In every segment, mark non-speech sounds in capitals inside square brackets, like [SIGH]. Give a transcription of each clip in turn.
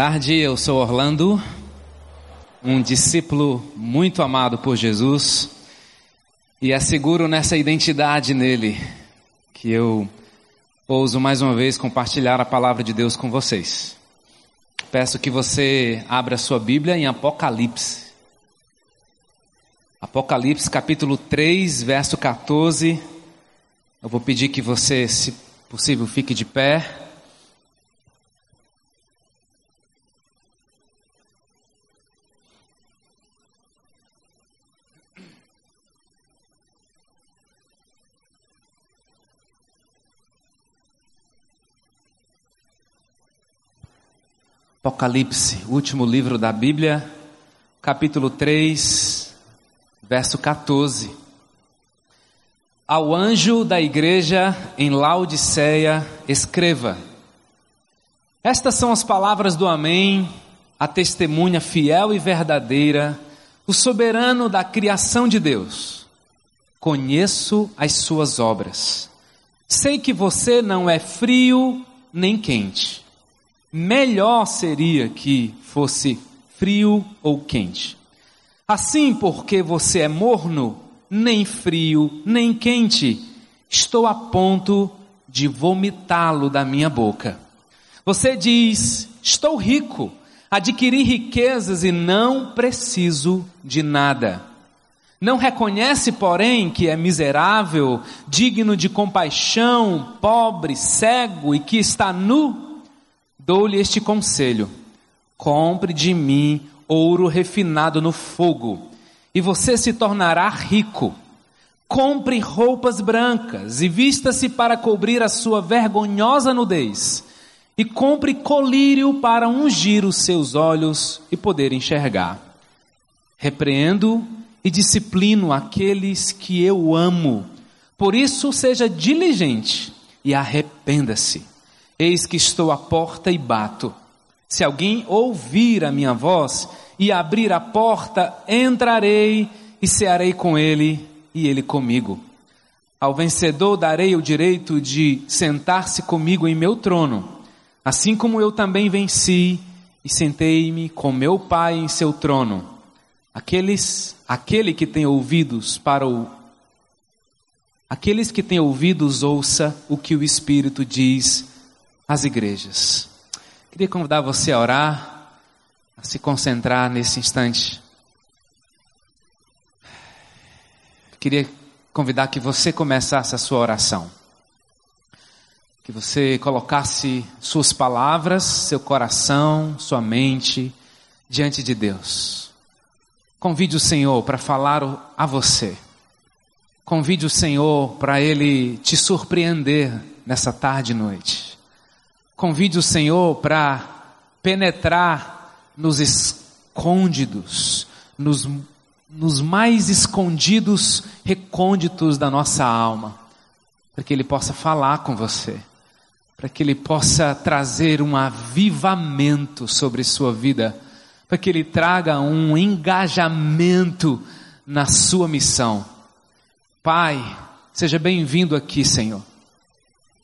Tarde, eu sou Orlando, um discípulo muito amado por Jesus e asseguro nessa identidade nele que eu ouso mais uma vez compartilhar a palavra de Deus com vocês. Peço que você abra sua Bíblia em Apocalipse. Apocalipse capítulo 3, verso 14. Eu vou pedir que você, se possível, fique de pé. Apocalipse, último livro da Bíblia, capítulo 3, verso 14. Ao anjo da igreja em Laodiceia, escreva: Estas são as palavras do Amém, a testemunha fiel e verdadeira, o soberano da criação de Deus. Conheço as suas obras. Sei que você não é frio nem quente melhor seria que fosse frio ou quente. Assim, porque você é morno, nem frio, nem quente, estou a ponto de vomitá-lo da minha boca. Você diz: Estou rico, adquiri riquezas e não preciso de nada. Não reconhece, porém, que é miserável, digno de compaixão, pobre, cego e que está nu? Dou-lhe este conselho: compre de mim ouro refinado no fogo, e você se tornará rico. Compre roupas brancas e vista-se para cobrir a sua vergonhosa nudez. E compre colírio para ungir os seus olhos e poder enxergar. Repreendo e disciplino aqueles que eu amo. Por isso, seja diligente e arrependa-se. Eis que estou à porta e bato. Se alguém ouvir a minha voz e abrir a porta, entrarei e cearei com ele e ele comigo. Ao vencedor darei o direito de sentar-se comigo em meu trono, assim como eu também venci e sentei-me com meu Pai em seu trono. Aqueles, aquele que tem ouvidos para o Aqueles que têm ouvidos ouça o que o Espírito diz as igrejas. Queria convidar você a orar, a se concentrar nesse instante. Queria convidar que você começasse a sua oração. Que você colocasse suas palavras, seu coração, sua mente diante de Deus. Convide o Senhor para falar a você. Convide o Senhor para Ele te surpreender nessa tarde e noite. Convide o Senhor para penetrar nos escondidos, nos, nos mais escondidos recônditos da nossa alma, para que Ele possa falar com você, para que Ele possa trazer um avivamento sobre sua vida, para que Ele traga um engajamento na sua missão. Pai, seja bem-vindo aqui, Senhor.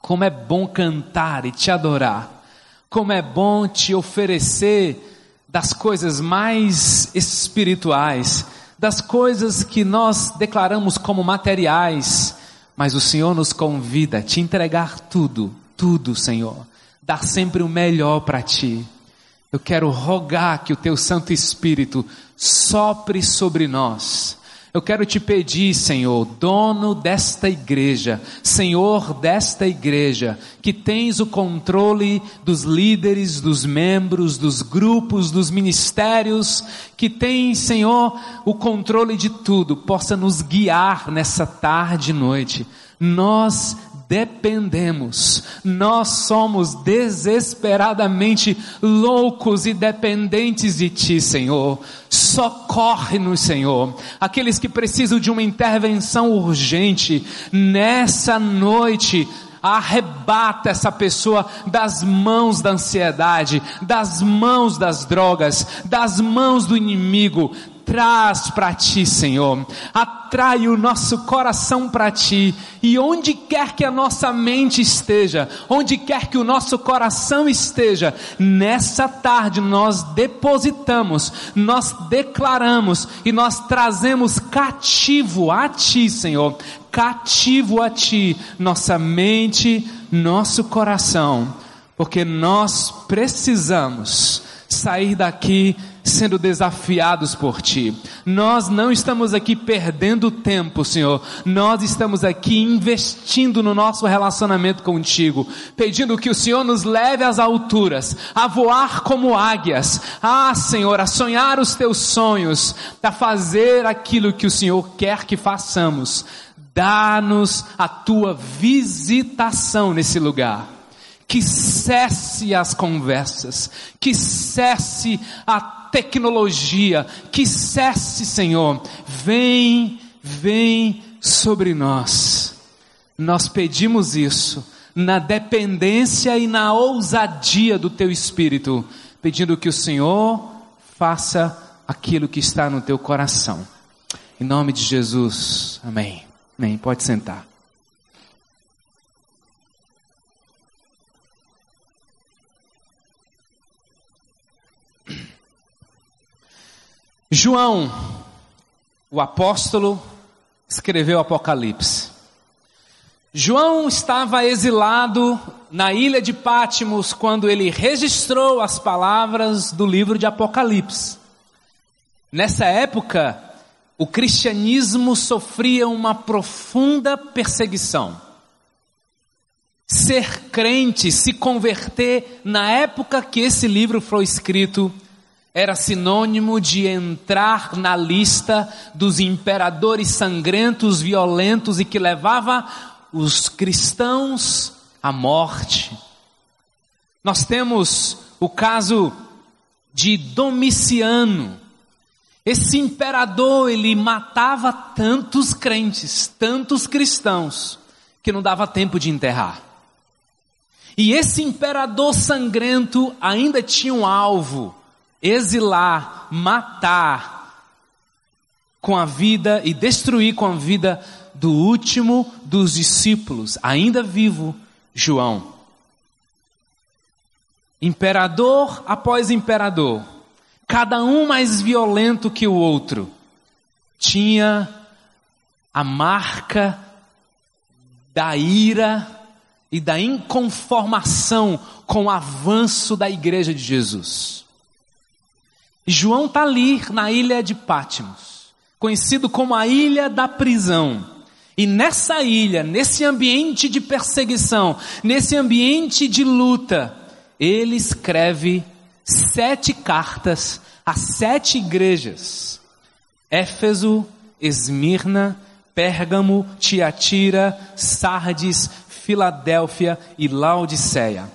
Como é bom cantar e te adorar. Como é bom te oferecer das coisas mais espirituais, das coisas que nós declaramos como materiais, mas o Senhor nos convida a te entregar tudo, tudo, Senhor. Dar sempre o melhor para ti. Eu quero rogar que o teu Santo Espírito sopre sobre nós eu quero te pedir, Senhor, dono desta igreja, Senhor desta igreja, que tens o controle dos líderes, dos membros, dos grupos, dos ministérios, que tens, Senhor, o controle de tudo, possa nos guiar nessa tarde e noite. Nós dependemos. Nós somos desesperadamente loucos e dependentes de Ti, Senhor. Socorre-nos, Senhor. Aqueles que precisam de uma intervenção urgente, nessa noite, arrebata essa pessoa das mãos da ansiedade, das mãos das drogas, das mãos do inimigo traz para ti, Senhor. Atrai o nosso coração para ti. E onde quer que a nossa mente esteja, onde quer que o nosso coração esteja, nessa tarde nós depositamos, nós declaramos e nós trazemos cativo a ti, Senhor. Cativo a ti, nossa mente, nosso coração, porque nós precisamos sair daqui sendo desafiados por Ti. Nós não estamos aqui perdendo tempo, Senhor. Nós estamos aqui investindo no nosso relacionamento contigo, pedindo que o Senhor nos leve às alturas, a voar como águias. Ah, Senhor, a sonhar os Teus sonhos, a fazer aquilo que o Senhor quer que façamos. Dá-nos a Tua visitação nesse lugar que cesse as conversas, que cesse a tecnologia, que cesse, Senhor. Vem, vem sobre nós. Nós pedimos isso na dependência e na ousadia do teu espírito, pedindo que o Senhor faça aquilo que está no teu coração. Em nome de Jesus. Amém. Amém. Pode sentar. João, o apóstolo, escreveu Apocalipse. João estava exilado na ilha de Pátimos quando ele registrou as palavras do livro de Apocalipse. Nessa época, o cristianismo sofria uma profunda perseguição. Ser crente, se converter, na época que esse livro foi escrito, era sinônimo de entrar na lista dos imperadores sangrentos, violentos e que levava os cristãos à morte. Nós temos o caso de Domiciano. Esse imperador, ele matava tantos crentes, tantos cristãos, que não dava tempo de enterrar. E esse imperador sangrento ainda tinha um alvo, exilar, matar com a vida e destruir com a vida do último dos discípulos, ainda vivo, João. Imperador após imperador, cada um mais violento que o outro, tinha a marca da ira e da inconformação com o avanço da igreja de Jesus. João está ali na ilha de Pátimos, conhecido como a ilha da prisão. E nessa ilha, nesse ambiente de perseguição, nesse ambiente de luta, ele escreve sete cartas a sete igrejas: Éfeso, Esmirna, Pérgamo, Tiatira, Sardes, Filadélfia e Laodiceia.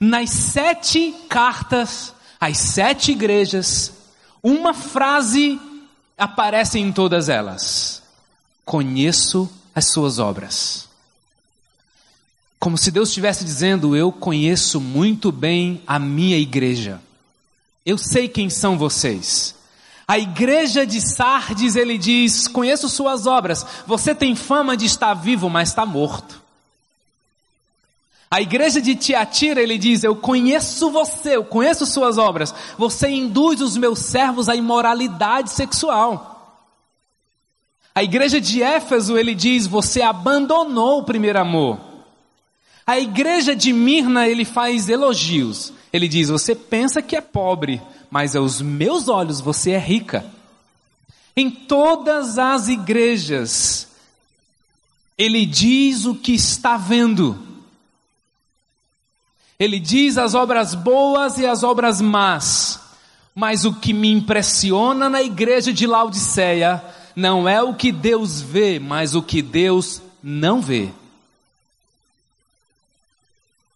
Nas sete cartas, as sete igrejas, uma frase aparece em todas elas: Conheço as suas obras. Como se Deus estivesse dizendo: Eu conheço muito bem a minha igreja. Eu sei quem são vocês. A igreja de Sardes, ele diz: Conheço suas obras. Você tem fama de estar vivo, mas está morto. A igreja de Tiatira, ele diz: Eu conheço você, eu conheço suas obras. Você induz os meus servos à imoralidade sexual. A igreja de Éfeso, ele diz: Você abandonou o primeiro amor. A igreja de Mirna, ele faz elogios. Ele diz: Você pensa que é pobre, mas aos meus olhos você é rica. Em todas as igrejas, ele diz o que está vendo. Ele diz as obras boas e as obras más. Mas o que me impressiona na igreja de Laodiceia não é o que Deus vê, mas o que Deus não vê.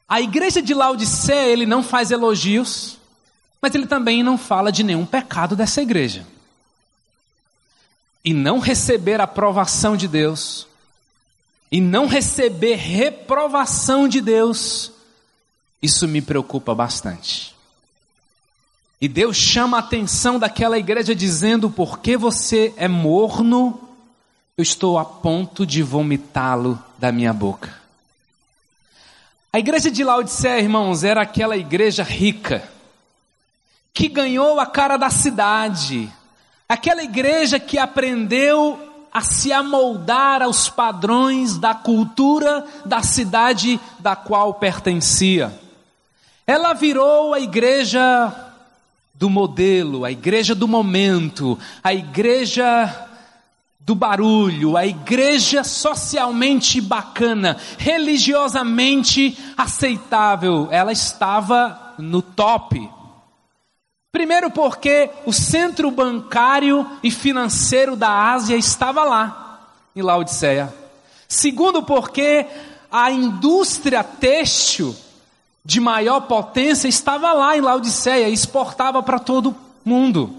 A igreja de Laodiceia, ele não faz elogios, mas ele também não fala de nenhum pecado dessa igreja. E não receber a aprovação de Deus, e não receber reprovação de Deus, isso me preocupa bastante. E Deus chama a atenção daquela igreja dizendo: porque você é morno, eu estou a ponto de vomitá-lo da minha boca. A igreja de Laodiceia, irmãos, era aquela igreja rica, que ganhou a cara da cidade, aquela igreja que aprendeu a se amoldar aos padrões da cultura da cidade da qual pertencia. Ela virou a igreja do modelo, a igreja do momento, a igreja do barulho, a igreja socialmente bacana, religiosamente aceitável, ela estava no top. Primeiro, porque o centro bancário e financeiro da Ásia estava lá, em Laodiceia. Segundo, porque a indústria têxtil de maior potência estava lá em Laodiceia e exportava para todo mundo.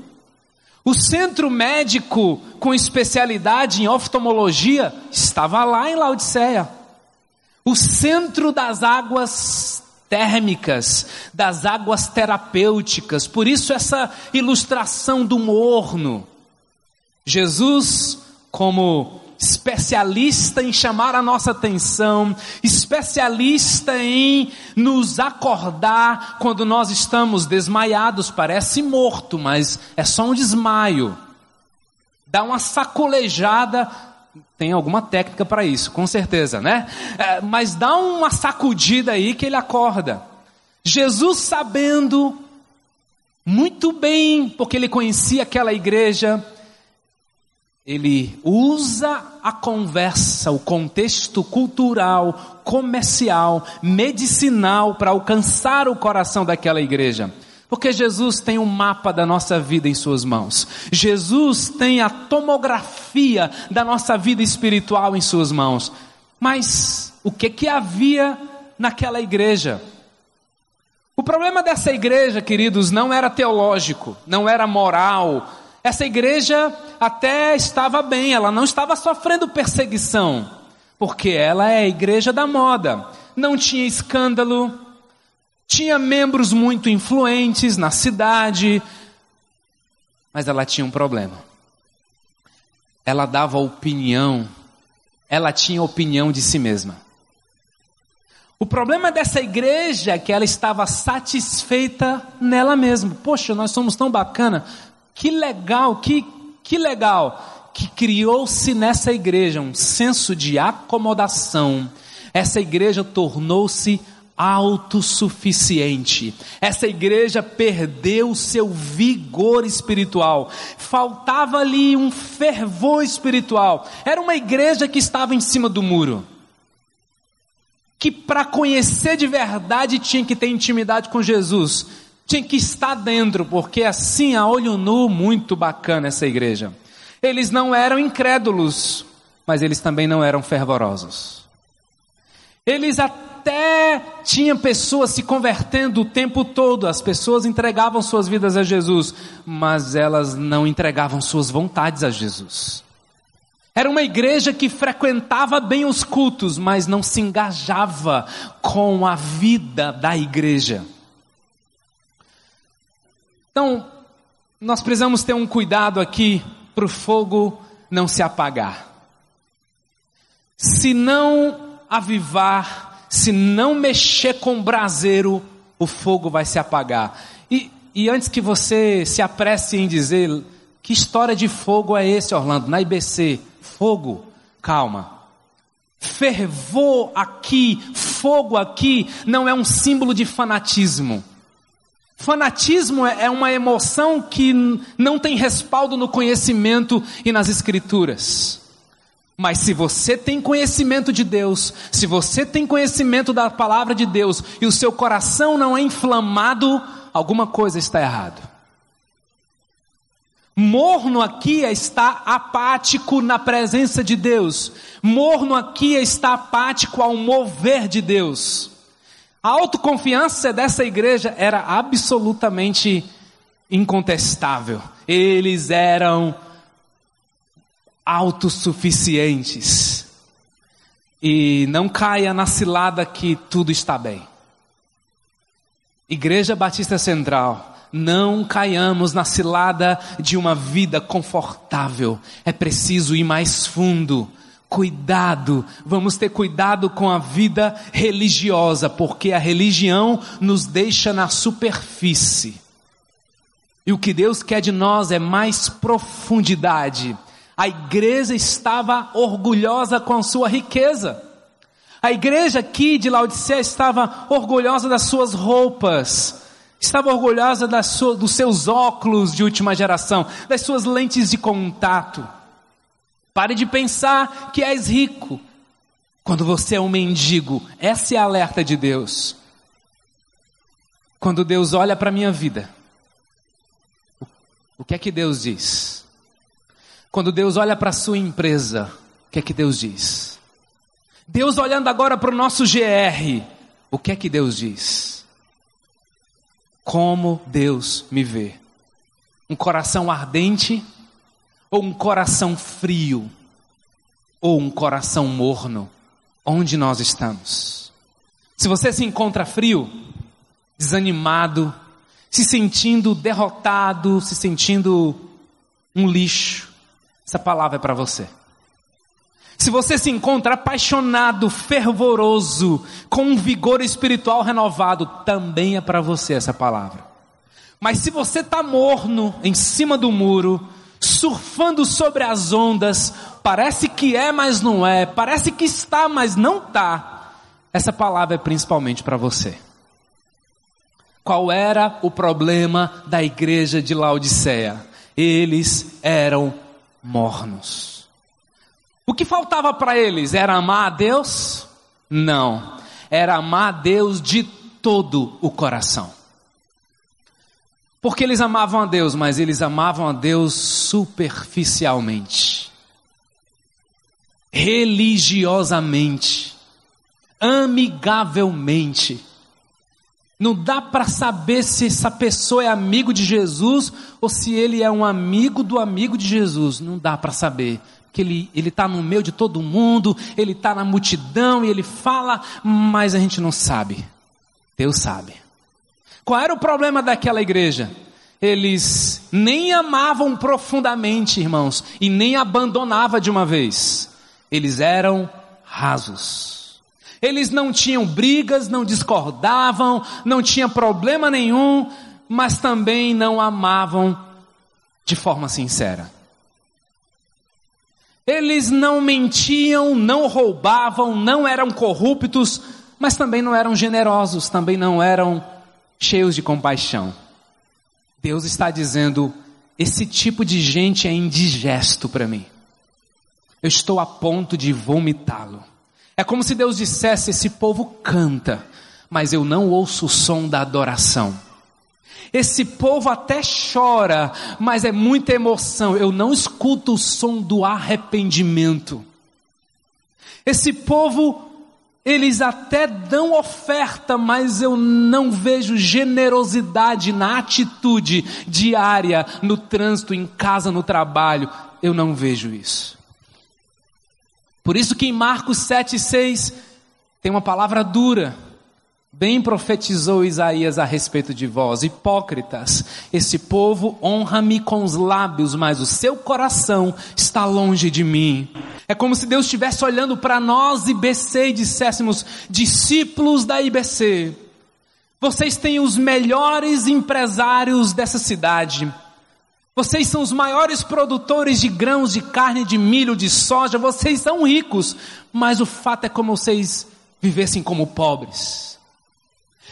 O centro médico com especialidade em oftalmologia estava lá em Laodiceia. O centro das águas térmicas, das águas terapêuticas. Por isso essa ilustração do morno. Jesus, como especialista em chamar a nossa atenção, especialista em nos acordar quando nós estamos desmaiados, parece morto, mas é só um desmaio. Dá uma sacolejada, tem alguma técnica para isso, com certeza, né? É, mas dá uma sacudida aí que ele acorda. Jesus sabendo muito bem, porque ele conhecia aquela igreja, ele usa a conversa, o contexto cultural, comercial, medicinal para alcançar o coração daquela igreja. Porque Jesus tem um mapa da nossa vida em suas mãos. Jesus tem a tomografia da nossa vida espiritual em suas mãos. Mas o que que havia naquela igreja? O problema dessa igreja, queridos, não era teológico, não era moral, essa igreja até estava bem, ela não estava sofrendo perseguição, porque ela é a igreja da moda. Não tinha escândalo, tinha membros muito influentes na cidade, mas ela tinha um problema. Ela dava opinião, ela tinha opinião de si mesma. O problema dessa igreja é que ela estava satisfeita nela mesma. Poxa, nós somos tão bacana, que legal, que, que legal que criou-se nessa igreja um senso de acomodação. Essa igreja tornou-se autossuficiente. Essa igreja perdeu seu vigor espiritual. Faltava ali um fervor espiritual. Era uma igreja que estava em cima do muro. Que para conhecer de verdade tinha que ter intimidade com Jesus tinha que estar dentro, porque assim, a olho nu, muito bacana essa igreja. Eles não eram incrédulos, mas eles também não eram fervorosos. Eles até tinham pessoas se convertendo o tempo todo, as pessoas entregavam suas vidas a Jesus, mas elas não entregavam suas vontades a Jesus. Era uma igreja que frequentava bem os cultos, mas não se engajava com a vida da igreja. Então, nós precisamos ter um cuidado aqui para o fogo não se apagar. Se não avivar, se não mexer com o braseiro, o fogo vai se apagar. E, e antes que você se apresse em dizer que história de fogo é esse, Orlando, na IBC, fogo, calma. Fervor aqui, fogo aqui, não é um símbolo de fanatismo. Fanatismo é, é uma emoção que não tem respaldo no conhecimento e nas escrituras. Mas se você tem conhecimento de Deus, se você tem conhecimento da palavra de Deus e o seu coração não é inflamado, alguma coisa está errado. Morno aqui é estar apático na presença de Deus. Morno aqui é estar apático ao mover de Deus. A autoconfiança dessa igreja era absolutamente incontestável. Eles eram autossuficientes. E não caia na cilada que tudo está bem. Igreja Batista Central Não caiamos na cilada de uma vida confortável. É preciso ir mais fundo. Cuidado, vamos ter cuidado com a vida religiosa, porque a religião nos deixa na superfície. E o que Deus quer de nós é mais profundidade. A igreja estava orgulhosa com a sua riqueza. A igreja aqui de Laodicea estava orgulhosa das suas roupas, estava orgulhosa sua, dos seus óculos de última geração, das suas lentes de contato. Pare de pensar que és rico quando você é um mendigo. Essa é a alerta de Deus. Quando Deus olha para a minha vida, o que é que Deus diz? Quando Deus olha para a sua empresa, o que é que Deus diz? Deus olhando agora para o nosso GR, o que é que Deus diz? Como Deus me vê? Um coração ardente ou um coração frio? Ou um coração morno? Onde nós estamos? Se você se encontra frio, desanimado, se sentindo derrotado, se sentindo um lixo, essa palavra é para você. Se você se encontra apaixonado, fervoroso, com um vigor espiritual renovado, também é para você essa palavra. Mas se você está morno, em cima do muro, surfando sobre as ondas, parece que é, mas não é, parece que está, mas não está, essa palavra é principalmente para você. Qual era o problema da igreja de Laodiceia? Eles eram mornos. O que faltava para eles? Era amar a Deus? Não. Era amar a Deus de todo o coração. Porque eles amavam a Deus, mas eles amavam a Deus superficialmente, religiosamente, amigavelmente. Não dá para saber se essa pessoa é amigo de Jesus ou se ele é um amigo do amigo de Jesus. Não dá para saber. Porque ele está no meio de todo mundo, ele está na multidão e ele fala, mas a gente não sabe. Deus sabe. Qual era o problema daquela igreja? Eles nem amavam profundamente, irmãos, e nem abandonavam de uma vez. Eles eram rasos. Eles não tinham brigas, não discordavam, não tinha problema nenhum, mas também não amavam de forma sincera. Eles não mentiam, não roubavam, não eram corruptos, mas também não eram generosos, também não eram cheios de compaixão. Deus está dizendo: esse tipo de gente é indigesto para mim. Eu estou a ponto de vomitá-lo. É como se Deus dissesse: esse povo canta, mas eu não ouço o som da adoração. Esse povo até chora, mas é muita emoção. Eu não escuto o som do arrependimento. Esse povo, eles até dão oferta, mas eu não vejo generosidade na atitude diária, no trânsito, em casa, no trabalho. Eu não vejo isso. Por isso que em Marcos 7,6 tem uma palavra dura. Bem profetizou Isaías a respeito de vós, hipócritas. Esse povo honra-me com os lábios, mas o seu coração está longe de mim. É como se Deus estivesse olhando para nós, IBC, e disséssemos: discípulos da IBC, vocês têm os melhores empresários dessa cidade. Vocês são os maiores produtores de grãos, de carne, de milho, de soja. Vocês são ricos, mas o fato é como vocês vivessem como pobres.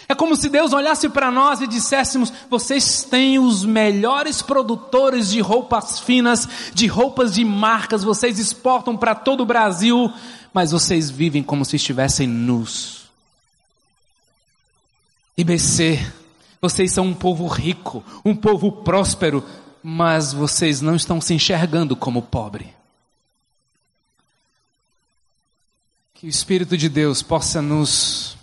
É como se Deus olhasse para nós e disséssemos: vocês têm os melhores produtores de roupas finas, de roupas de marcas, vocês exportam para todo o Brasil, mas vocês vivem como se estivessem nus. IBC, vocês são um povo rico, um povo próspero, mas vocês não estão se enxergando como pobre. Que o Espírito de Deus possa nos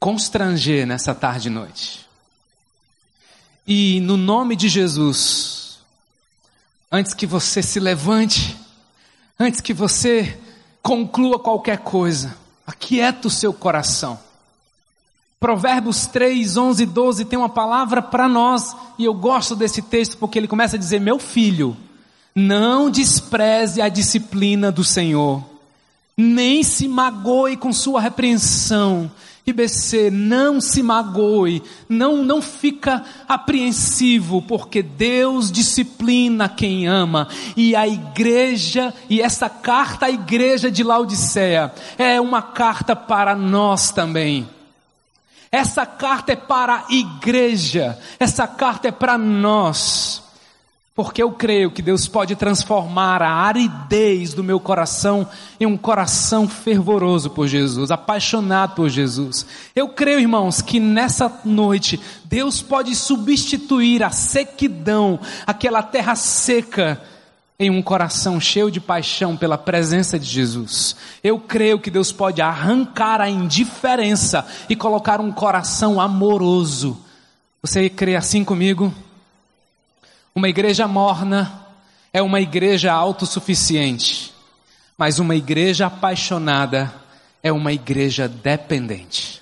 constranger nessa tarde e noite. E no nome de Jesus, antes que você se levante, antes que você conclua qualquer coisa, aquieta o seu coração. Provérbios 3, 11 e 12 tem uma palavra para nós, e eu gosto desse texto porque ele começa a dizer: Meu filho, não despreze a disciplina do Senhor, nem se magoe com sua repreensão. IBC, não se magoe, não, não fica apreensivo, porque Deus disciplina quem ama, e a igreja, e essa carta à igreja de Laodiceia, é uma carta para nós também. Essa carta é para a igreja, essa carta é para nós. Porque eu creio que Deus pode transformar a aridez do meu coração em um coração fervoroso por Jesus, apaixonado por Jesus. Eu creio, irmãos, que nessa noite Deus pode substituir a sequidão, aquela terra seca, em um coração cheio de paixão pela presença de Jesus. Eu creio que Deus pode arrancar a indiferença e colocar um coração amoroso. Você crê assim comigo? Uma igreja morna é uma igreja autossuficiente, mas uma igreja apaixonada é uma igreja dependente.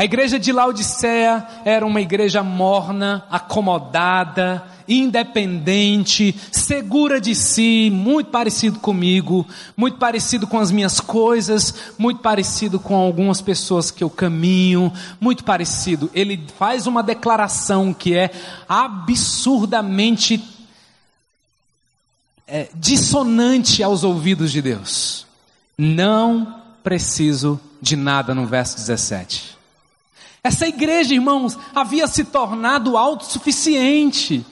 A igreja de Laodiceia era uma igreja morna, acomodada, independente, segura de si, muito parecido comigo, muito parecido com as minhas coisas, muito parecido com algumas pessoas que eu caminho, muito parecido. Ele faz uma declaração que é absurdamente é, dissonante aos ouvidos de Deus. Não preciso de nada no verso 17. Essa igreja, irmãos, havia se tornado autossuficiente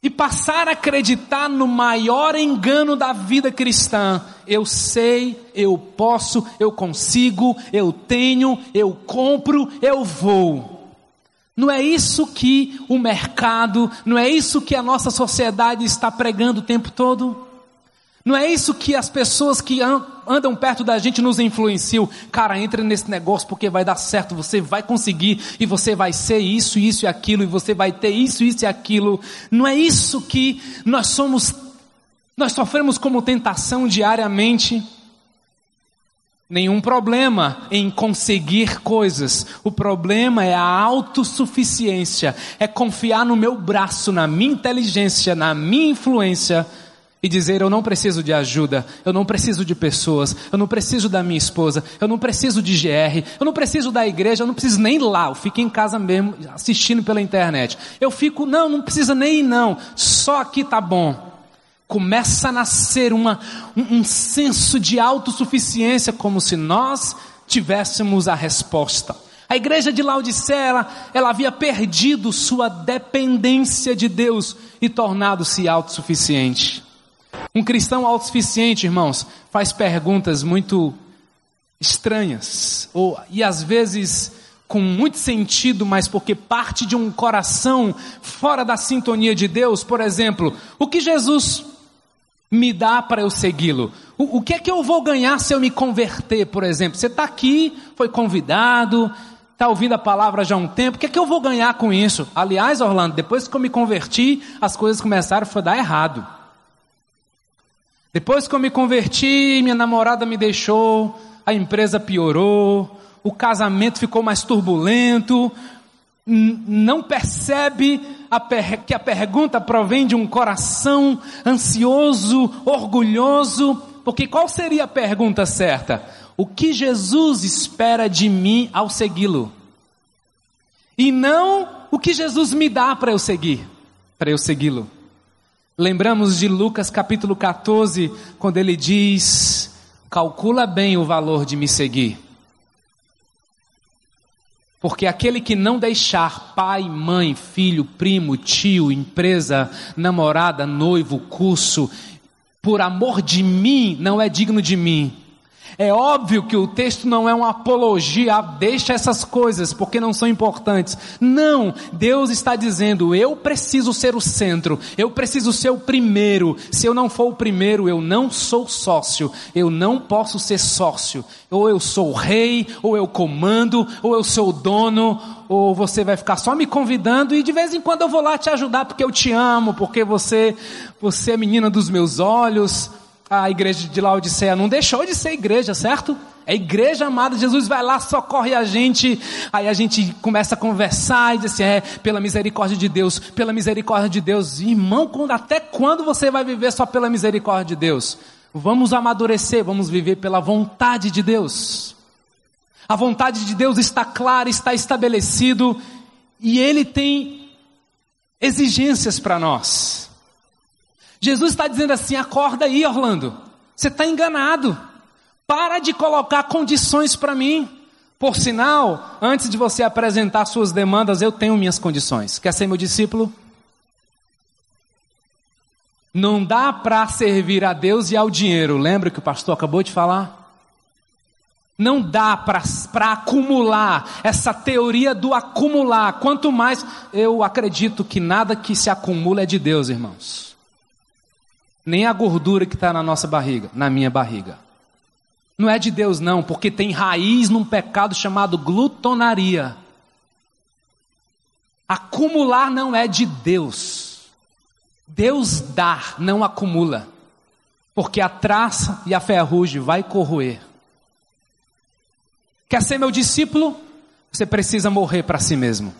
e passar a acreditar no maior engano da vida cristã. Eu sei, eu posso, eu consigo, eu tenho, eu compro, eu vou. Não é isso que o mercado, não é isso que a nossa sociedade está pregando o tempo todo? Não é isso que as pessoas que andam perto da gente nos influenciam. Cara, entre nesse negócio porque vai dar certo, você vai conseguir e você vai ser isso, isso e aquilo e você vai ter isso, isso e aquilo. Não é isso que nós somos, nós sofremos como tentação diariamente. Nenhum problema em conseguir coisas. O problema é a autossuficiência, é confiar no meu braço, na minha inteligência, na minha influência e dizer: Eu não preciso de ajuda, eu não preciso de pessoas, eu não preciso da minha esposa, eu não preciso de GR, eu não preciso da igreja, eu não preciso nem lá, eu fico em casa mesmo assistindo pela internet. Eu fico, não, não precisa nem ir, não, só aqui tá bom. Começa a nascer uma, um, um senso de autossuficiência, como se nós tivéssemos a resposta. A igreja de Laodiceia, ela, ela havia perdido sua dependência de Deus e tornado-se autossuficiente. Um cristão autossuficiente, irmãos, faz perguntas muito estranhas, ou, e às vezes com muito sentido, mas porque parte de um coração fora da sintonia de Deus. Por exemplo, o que Jesus me dá para eu segui-lo? O, o, que é que eu vou ganhar se eu me converter, por exemplo? Você está aqui, foi convidado, está ouvindo a palavra já há um tempo, o que é que eu vou ganhar com isso? Aliás, Orlando, depois que eu me converti, as coisas começaram a dar errado. Depois que eu me converti, minha namorada me deixou, a empresa piorou, o casamento ficou mais turbulento. Não percebe a que a pergunta provém de um coração ansioso, orgulhoso, porque qual seria a pergunta certa? O que Jesus espera de mim ao segui-lo? E não o que Jesus me dá para eu seguir, para eu segui-lo. Lembramos de Lucas capítulo 14, quando ele diz: calcula bem o valor de me seguir. Porque aquele que não deixar pai, mãe, filho, primo, tio, empresa, namorada, noivo, curso, por amor de mim, não é digno de mim. É óbvio que o texto não é uma apologia, deixa essas coisas porque não são importantes. Não, Deus está dizendo: eu preciso ser o centro, eu preciso ser o primeiro. Se eu não for o primeiro, eu não sou sócio, eu não posso ser sócio. Ou eu sou rei, ou eu comando, ou eu sou dono, ou você vai ficar só me convidando e de vez em quando eu vou lá te ajudar porque eu te amo, porque você, você é menina dos meus olhos. A igreja de Laodiceia não deixou de ser igreja, certo? É igreja amada, Jesus vai lá, socorre a gente, aí a gente começa a conversar e diz assim, é, pela misericórdia de Deus, pela misericórdia de Deus. Irmão, quando, até quando você vai viver só pela misericórdia de Deus? Vamos amadurecer, vamos viver pela vontade de Deus. A vontade de Deus está clara, está estabelecido, e Ele tem exigências para nós. Jesus está dizendo assim: acorda aí, Orlando, você está enganado. Para de colocar condições para mim. Por sinal, antes de você apresentar suas demandas, eu tenho minhas condições. Quer ser meu discípulo? Não dá para servir a Deus e ao dinheiro. Lembra que o pastor acabou de falar? Não dá para acumular essa teoria do acumular. Quanto mais eu acredito que nada que se acumula é de Deus, irmãos. Nem a gordura que está na nossa barriga, na minha barriga. Não é de Deus, não, porque tem raiz num pecado chamado glutonaria. Acumular não é de Deus. Deus dá, não acumula. Porque a traça e a ferrugem vai corroer. Quer ser meu discípulo? Você precisa morrer para si mesmo.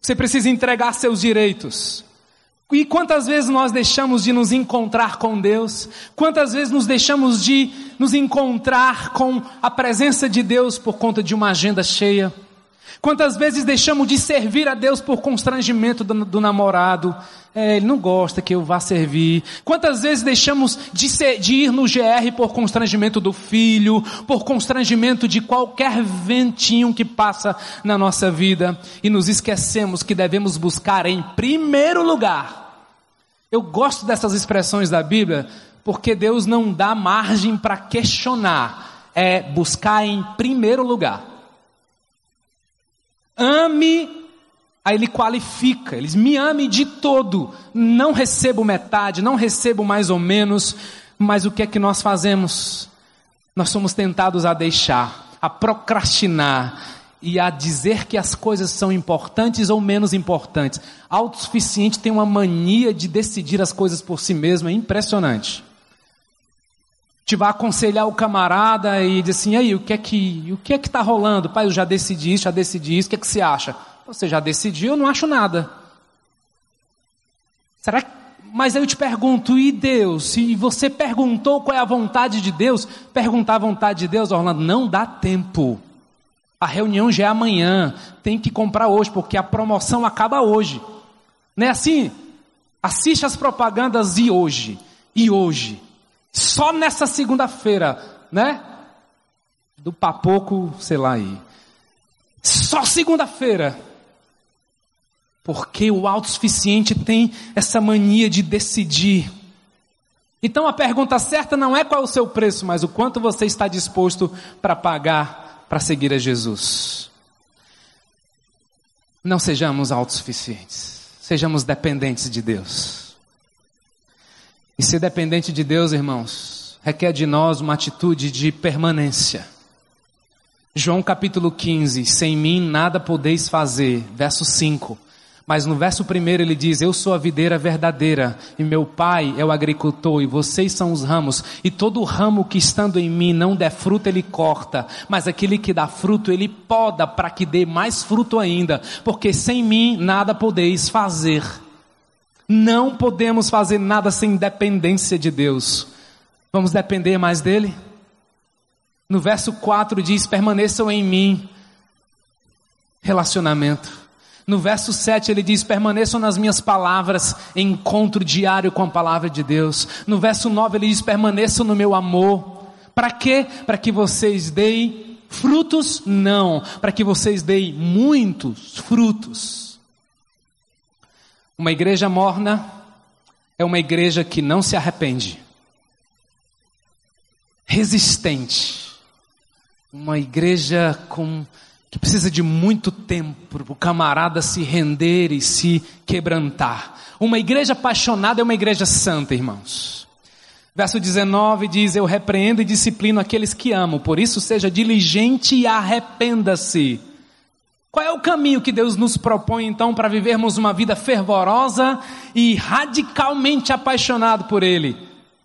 Você precisa entregar seus direitos. E quantas vezes nós deixamos de nos encontrar com Deus? Quantas vezes nos deixamos de nos encontrar com a presença de Deus por conta de uma agenda cheia? Quantas vezes deixamos de servir a Deus por constrangimento do, do namorado? É, ele não gosta que eu vá servir. Quantas vezes deixamos de, ser, de, ir no GR por constrangimento do filho, por constrangimento de qualquer ventinho que passa na nossa vida e nos esquecemos que devemos buscar em primeiro lugar. Eu gosto dessas expressões da Bíblia porque Deus não dá margem para questionar, é buscar em primeiro lugar. Ame, aí ele qualifica, ele diz, me ame de todo, não recebo metade, não recebo mais ou menos, mas o que é que nós fazemos? Nós somos tentados a deixar, a procrastinar e a dizer que as coisas são importantes ou menos importantes. Autossuficiente tem uma mania de decidir as coisas por si mesmo, é impressionante te vai aconselhar o camarada e diz assim, aí, o que é que o que é que está rolando? Pai, eu já decidi isso, já decidi isso, o que é que você acha? Você já decidiu, eu não acho nada. Será que... Mas aí eu te pergunto, e Deus? Se você perguntou qual é a vontade de Deus, perguntar a vontade de Deus, Orlando, não dá tempo. A reunião já é amanhã, tem que comprar hoje, porque a promoção acaba hoje. Não é assim? Assiste as propagandas e hoje, e hoje. Só nessa segunda-feira, né? Do papoco, sei lá aí. Só segunda-feira. Porque o autossuficiente tem essa mania de decidir. Então a pergunta certa não é qual é o seu preço, mas o quanto você está disposto para pagar para seguir a Jesus. Não sejamos autossuficientes, sejamos dependentes de Deus. E ser dependente de Deus, irmãos, requer de nós uma atitude de permanência. João capítulo 15: Sem mim nada podeis fazer. Verso 5. Mas no verso 1 ele diz: Eu sou a videira verdadeira, e meu pai é o agricultor, e vocês são os ramos, e todo ramo que estando em mim não der fruto, ele corta, mas aquele que dá fruto, ele poda para que dê mais fruto ainda, porque sem mim nada podeis fazer. Não podemos fazer nada sem dependência de Deus. Vamos depender mais dele? No verso 4 diz: permaneçam em mim. Relacionamento. No verso 7 ele diz: permaneçam nas minhas palavras, encontro diário com a palavra de Deus. No verso 9 ele diz: permaneçam no meu amor. Para quê? Para que vocês deem frutos? Não. Para que vocês deem muitos frutos. Uma igreja morna é uma igreja que não se arrepende, resistente, uma igreja com que precisa de muito tempo para o camarada se render e se quebrantar. Uma igreja apaixonada é uma igreja santa, irmãos. Verso 19 diz: Eu repreendo e disciplino aqueles que amo, por isso seja diligente e arrependa-se. Qual é o caminho que Deus nos propõe então para vivermos uma vida fervorosa e radicalmente apaixonado por Ele?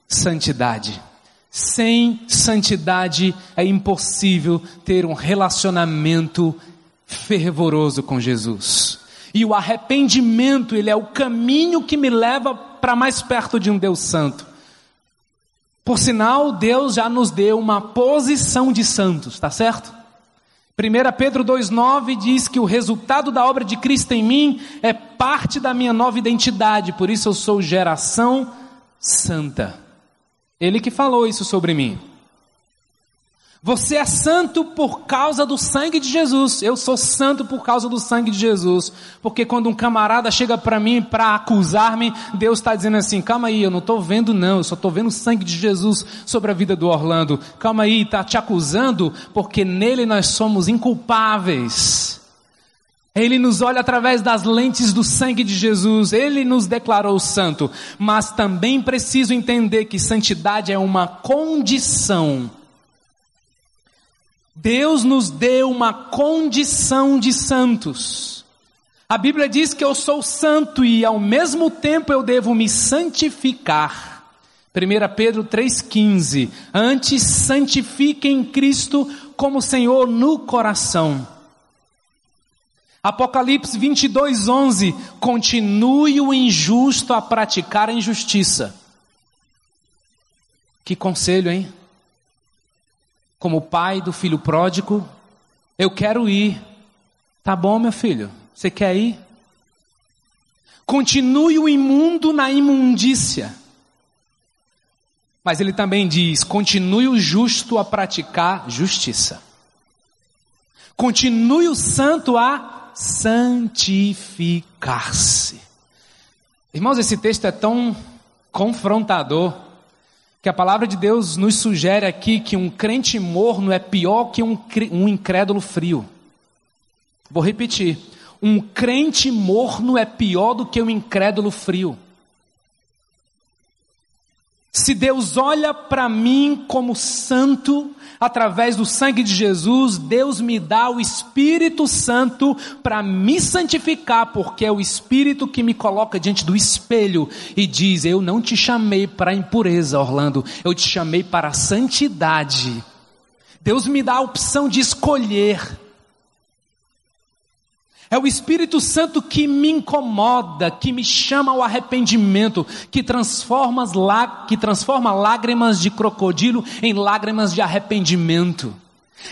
santidade. Sem santidade é impossível ter um relacionamento fervoroso com Jesus. E o arrependimento, ele é o caminho que me leva para mais perto de um Deus santo. Por sinal, Deus já nos deu uma posição de santos, tá certo? 1 Pedro 2,9 diz que o resultado da obra de Cristo em mim é parte da minha nova identidade, por isso eu sou geração santa. Ele que falou isso sobre mim. Você é santo por causa do sangue de Jesus. Eu sou santo por causa do sangue de Jesus. Porque quando um camarada chega para mim para acusar-me, Deus está dizendo assim: calma aí, eu não estou vendo, não, eu só estou vendo o sangue de Jesus sobre a vida do Orlando. Calma aí, está te acusando, porque nele nós somos inculpáveis. Ele nos olha através das lentes do sangue de Jesus, ele nos declarou santo, mas também preciso entender que santidade é uma condição. Deus nos deu uma condição de santos. A Bíblia diz que eu sou santo e ao mesmo tempo eu devo me santificar. 1 Pedro 3,15: Antes santifiquem Cristo como Senhor no coração. Apocalipse 22, 11: Continue o injusto a praticar a injustiça. Que conselho, hein? Como pai do filho pródigo, eu quero ir. Tá bom, meu filho? Você quer ir? Continue o imundo na imundícia. Mas ele também diz: continue o justo a praticar justiça. Continue o santo a santificar-se. Irmãos, esse texto é tão confrontador que a palavra de Deus nos sugere aqui que um crente morno é pior que um, um incrédulo frio. Vou repetir: um crente morno é pior do que um incrédulo frio. Se Deus olha para mim como santo, através do sangue de Jesus, Deus me dá o Espírito Santo para me santificar, porque é o Espírito que me coloca diante do espelho e diz: Eu não te chamei para impureza, Orlando, eu te chamei para a santidade. Deus me dá a opção de escolher. É o Espírito Santo que me incomoda, que me chama ao arrependimento, que transforma, que transforma lágrimas de crocodilo em lágrimas de arrependimento.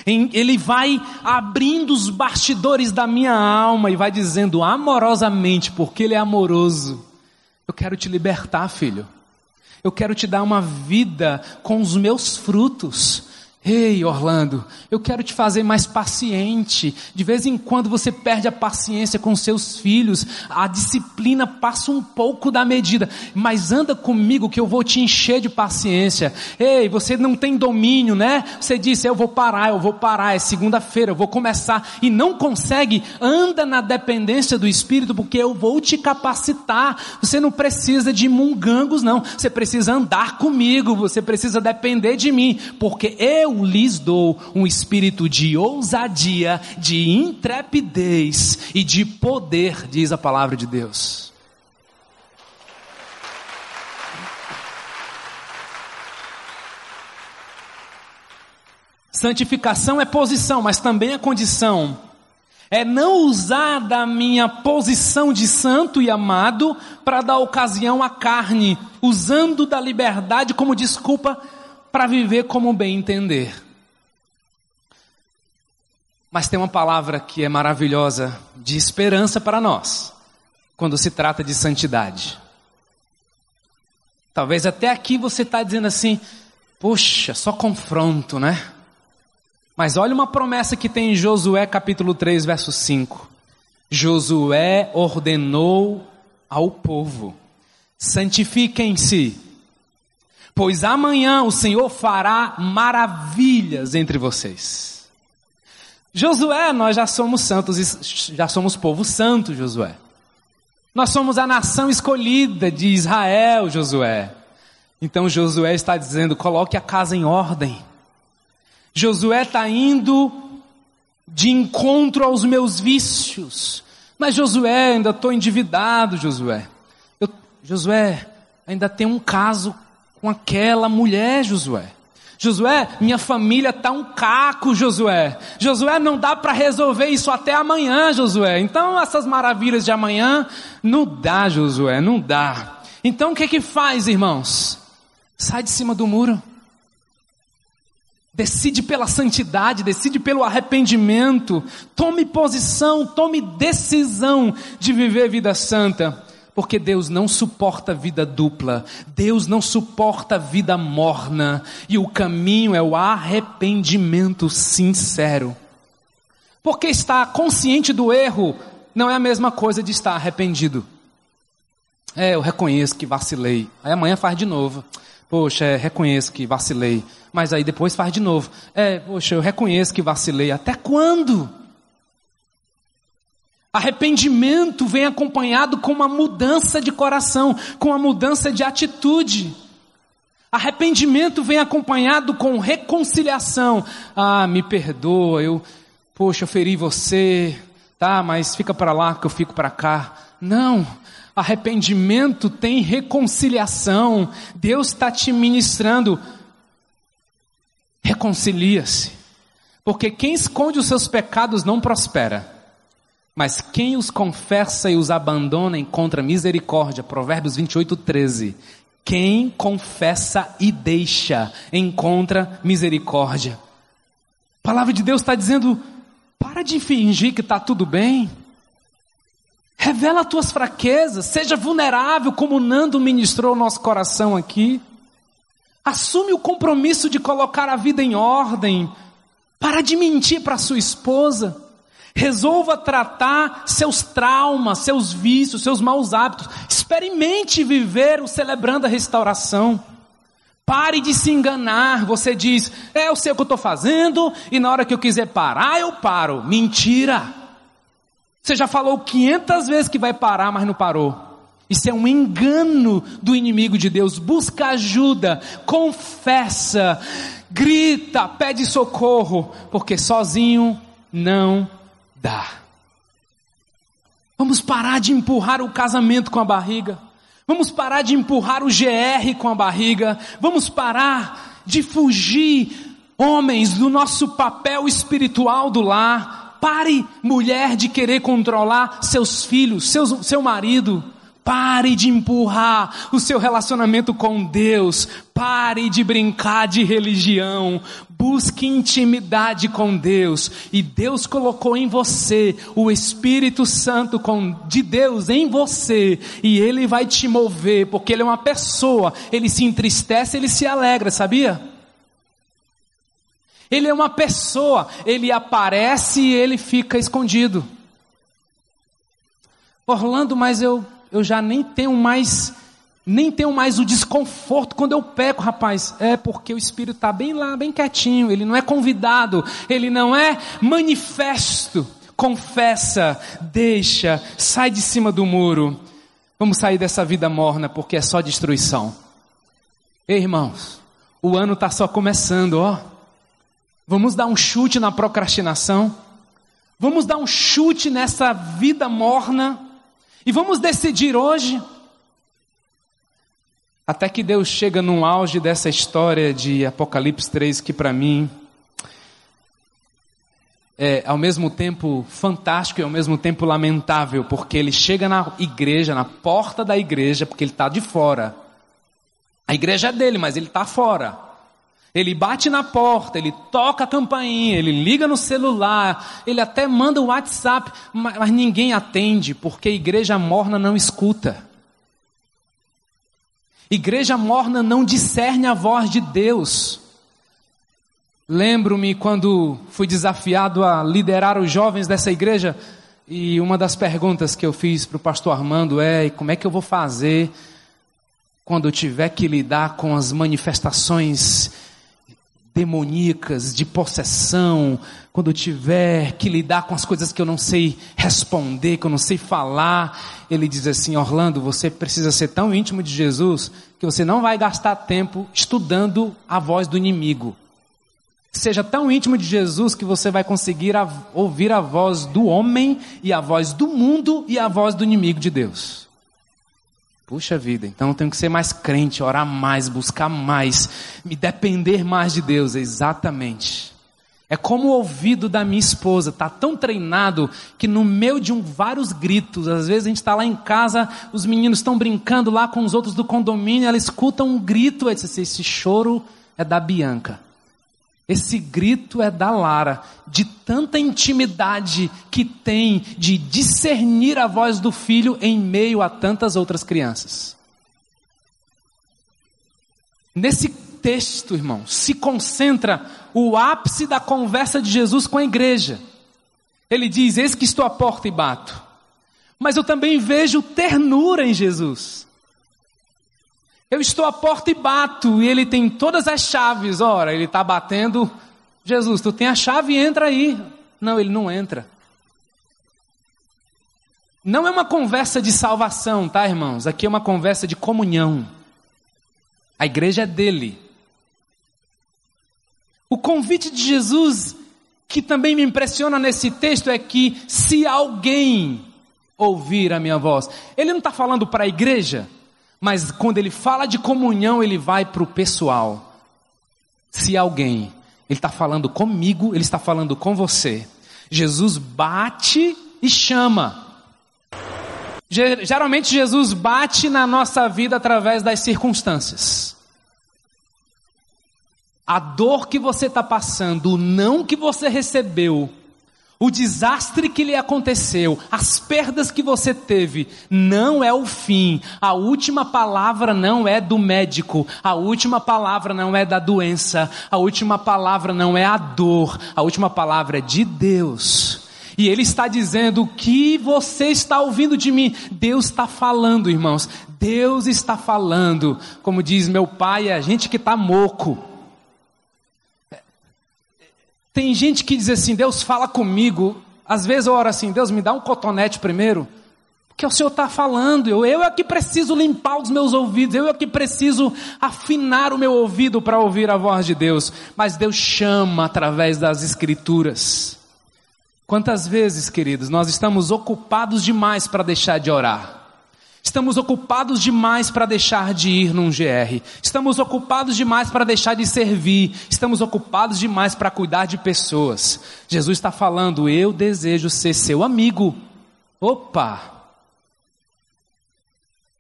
Ele vai abrindo os bastidores da minha alma e vai dizendo amorosamente, porque Ele é amoroso: Eu quero te libertar, filho. Eu quero te dar uma vida com os meus frutos. Ei, Orlando, eu quero te fazer mais paciente. De vez em quando você perde a paciência com seus filhos, a disciplina passa um pouco da medida, mas anda comigo que eu vou te encher de paciência. Ei, você não tem domínio, né? Você disse, eu vou parar, eu vou parar, é segunda-feira, eu vou começar, e não consegue, anda na dependência do Espírito, porque eu vou te capacitar. Você não precisa de mungangos, não. Você precisa andar comigo, você precisa depender de mim, porque eu eu lhes dou um espírito de ousadia, de intrepidez e de poder, diz a palavra de Deus. Santificação é posição, mas também é condição. É não usar da minha posição de santo e amado para dar ocasião à carne, usando da liberdade como desculpa para viver como bem entender. Mas tem uma palavra que é maravilhosa de esperança para nós, quando se trata de santidade. Talvez até aqui você está dizendo assim, poxa, só confronto, né? Mas olha uma promessa que tem em Josué capítulo 3, verso 5. Josué ordenou ao povo: santifiquem-se, pois amanhã o Senhor fará maravilhas entre vocês. Josué, nós já somos santos, já somos povo santo, Josué. Nós somos a nação escolhida de Israel, Josué. Então Josué está dizendo: coloque a casa em ordem. Josué está indo de encontro aos meus vícios. Mas Josué, ainda estou endividado, Josué. Eu, Josué, ainda tem um caso com aquela mulher, Josué. Josué, minha família tá um caco, Josué. Josué, não dá para resolver isso até amanhã, Josué. Então essas maravilhas de amanhã não dá, Josué, não dá. Então o que que faz, irmãos? Sai de cima do muro. Decide pela santidade, decide pelo arrependimento. Tome posição, tome decisão de viver vida santa. Porque Deus não suporta vida dupla, Deus não suporta vida morna, e o caminho é o arrependimento sincero. Porque estar consciente do erro não é a mesma coisa de estar arrependido. É, eu reconheço que vacilei. Aí amanhã faz de novo. Poxa, é, reconheço que vacilei. Mas aí depois faz de novo. É, poxa, eu reconheço que vacilei. Até quando? Arrependimento vem acompanhado com uma mudança de coração, com uma mudança de atitude. Arrependimento vem acompanhado com reconciliação. Ah, me perdoa, eu, poxa, eu feri você, tá, mas fica para lá que eu fico para cá. Não, arrependimento tem reconciliação. Deus está te ministrando. Reconcilia-se. Porque quem esconde os seus pecados não prospera. Mas quem os confessa e os abandona encontra misericórdia. Provérbios 28, 13. Quem confessa e deixa encontra misericórdia. A palavra de Deus está dizendo: para de fingir que está tudo bem. Revela as tuas fraquezas, seja vulnerável, como Nando ministrou o nosso coração aqui. Assume o compromisso de colocar a vida em ordem. Para de mentir para sua esposa. Resolva tratar seus traumas, seus vícios, seus maus hábitos. Experimente viver o celebrando a restauração. Pare de se enganar. Você diz, é, eu sei o que eu estou fazendo, e na hora que eu quiser parar, eu paro. Mentira. Você já falou 500 vezes que vai parar, mas não parou. Isso é um engano do inimigo de Deus. Busca ajuda, confessa, grita, pede socorro, porque sozinho não dá. Vamos parar de empurrar o casamento com a barriga. Vamos parar de empurrar o GR com a barriga. Vamos parar de fugir, homens, do nosso papel espiritual do lar. Pare, mulher, de querer controlar seus filhos, seus, seu marido. Pare de empurrar o seu relacionamento com Deus. Pare de brincar de religião. Busque intimidade com Deus. E Deus colocou em você o Espírito Santo de Deus em você. E Ele vai te mover, porque Ele é uma pessoa. Ele se entristece, Ele se alegra, sabia? Ele é uma pessoa. Ele aparece e Ele fica escondido. Orlando, mas eu eu já nem tenho mais nem tenho mais o desconforto quando eu peco, rapaz. É porque o Espírito está bem lá, bem quietinho. Ele não é convidado, ele não é manifesto. Confessa, deixa, sai de cima do muro. Vamos sair dessa vida morna porque é só destruição. Ei, irmãos, o ano está só começando, ó. Vamos dar um chute na procrastinação. Vamos dar um chute nessa vida morna e vamos decidir hoje. Até que Deus chega no auge dessa história de Apocalipse 3, que para mim é ao mesmo tempo fantástico e ao mesmo tempo lamentável, porque ele chega na igreja, na porta da igreja, porque ele está de fora. A igreja é dele, mas ele está fora. Ele bate na porta, ele toca a campainha, ele liga no celular, ele até manda o WhatsApp, mas ninguém atende, porque igreja morna não escuta. Igreja morna não discerne a voz de Deus. Lembro-me quando fui desafiado a liderar os jovens dessa igreja, e uma das perguntas que eu fiz para o pastor Armando é: como é que eu vou fazer quando eu tiver que lidar com as manifestações demoníacas, de possessão, quando eu tiver que lidar com as coisas que eu não sei responder, que eu não sei falar, ele diz assim: Orlando, você precisa ser tão íntimo de Jesus que você não vai gastar tempo estudando a voz do inimigo. Seja tão íntimo de Jesus que você vai conseguir ouvir a voz do homem e a voz do mundo e a voz do inimigo de Deus. Puxa vida, então eu tenho que ser mais crente, orar mais, buscar mais, me depender mais de Deus, exatamente. É como o ouvido da minha esposa, está tão treinado que no meio de um, vários gritos, às vezes a gente está lá em casa, os meninos estão brincando lá com os outros do condomínio, ela escuta um grito, assim, esse choro é da Bianca. Esse grito é da Lara, de tanta intimidade que tem de discernir a voz do filho em meio a tantas outras crianças. Nesse texto, irmão, se concentra o ápice da conversa de Jesus com a igreja. Ele diz: Eis que estou à porta e bato. Mas eu também vejo ternura em Jesus. Eu estou à porta e bato, e ele tem todas as chaves. Ora, ele está batendo. Jesus, tu tem a chave, entra aí. Não, ele não entra. Não é uma conversa de salvação, tá, irmãos? Aqui é uma conversa de comunhão. A igreja é dele. O convite de Jesus, que também me impressiona nesse texto, é que se alguém ouvir a minha voz, ele não está falando para a igreja, mas quando ele fala de comunhão, ele vai para o pessoal. Se alguém, ele está falando comigo, ele está falando com você. Jesus bate e chama. Geralmente Jesus bate na nossa vida através das circunstâncias a dor que você está passando, o não que você recebeu, o desastre que lhe aconteceu, as perdas que você teve, não é o fim. A última palavra não é do médico, a última palavra não é da doença, a última palavra não é a dor, a última palavra é de Deus. E Ele está dizendo: o que você está ouvindo de mim? Deus está falando, irmãos. Deus está falando. Como diz meu pai, a gente que está moco. Tem gente que diz assim: Deus fala comigo. Às vezes eu oro assim: Deus me dá um cotonete primeiro. Porque o Senhor está falando, eu, eu é que preciso limpar os meus ouvidos, eu é que preciso afinar o meu ouvido para ouvir a voz de Deus. Mas Deus chama através das Escrituras. Quantas vezes, queridos, nós estamos ocupados demais para deixar de orar? Estamos ocupados demais para deixar de ir num GR. Estamos ocupados demais para deixar de servir. Estamos ocupados demais para cuidar de pessoas. Jesus está falando: Eu desejo ser seu amigo. Opa!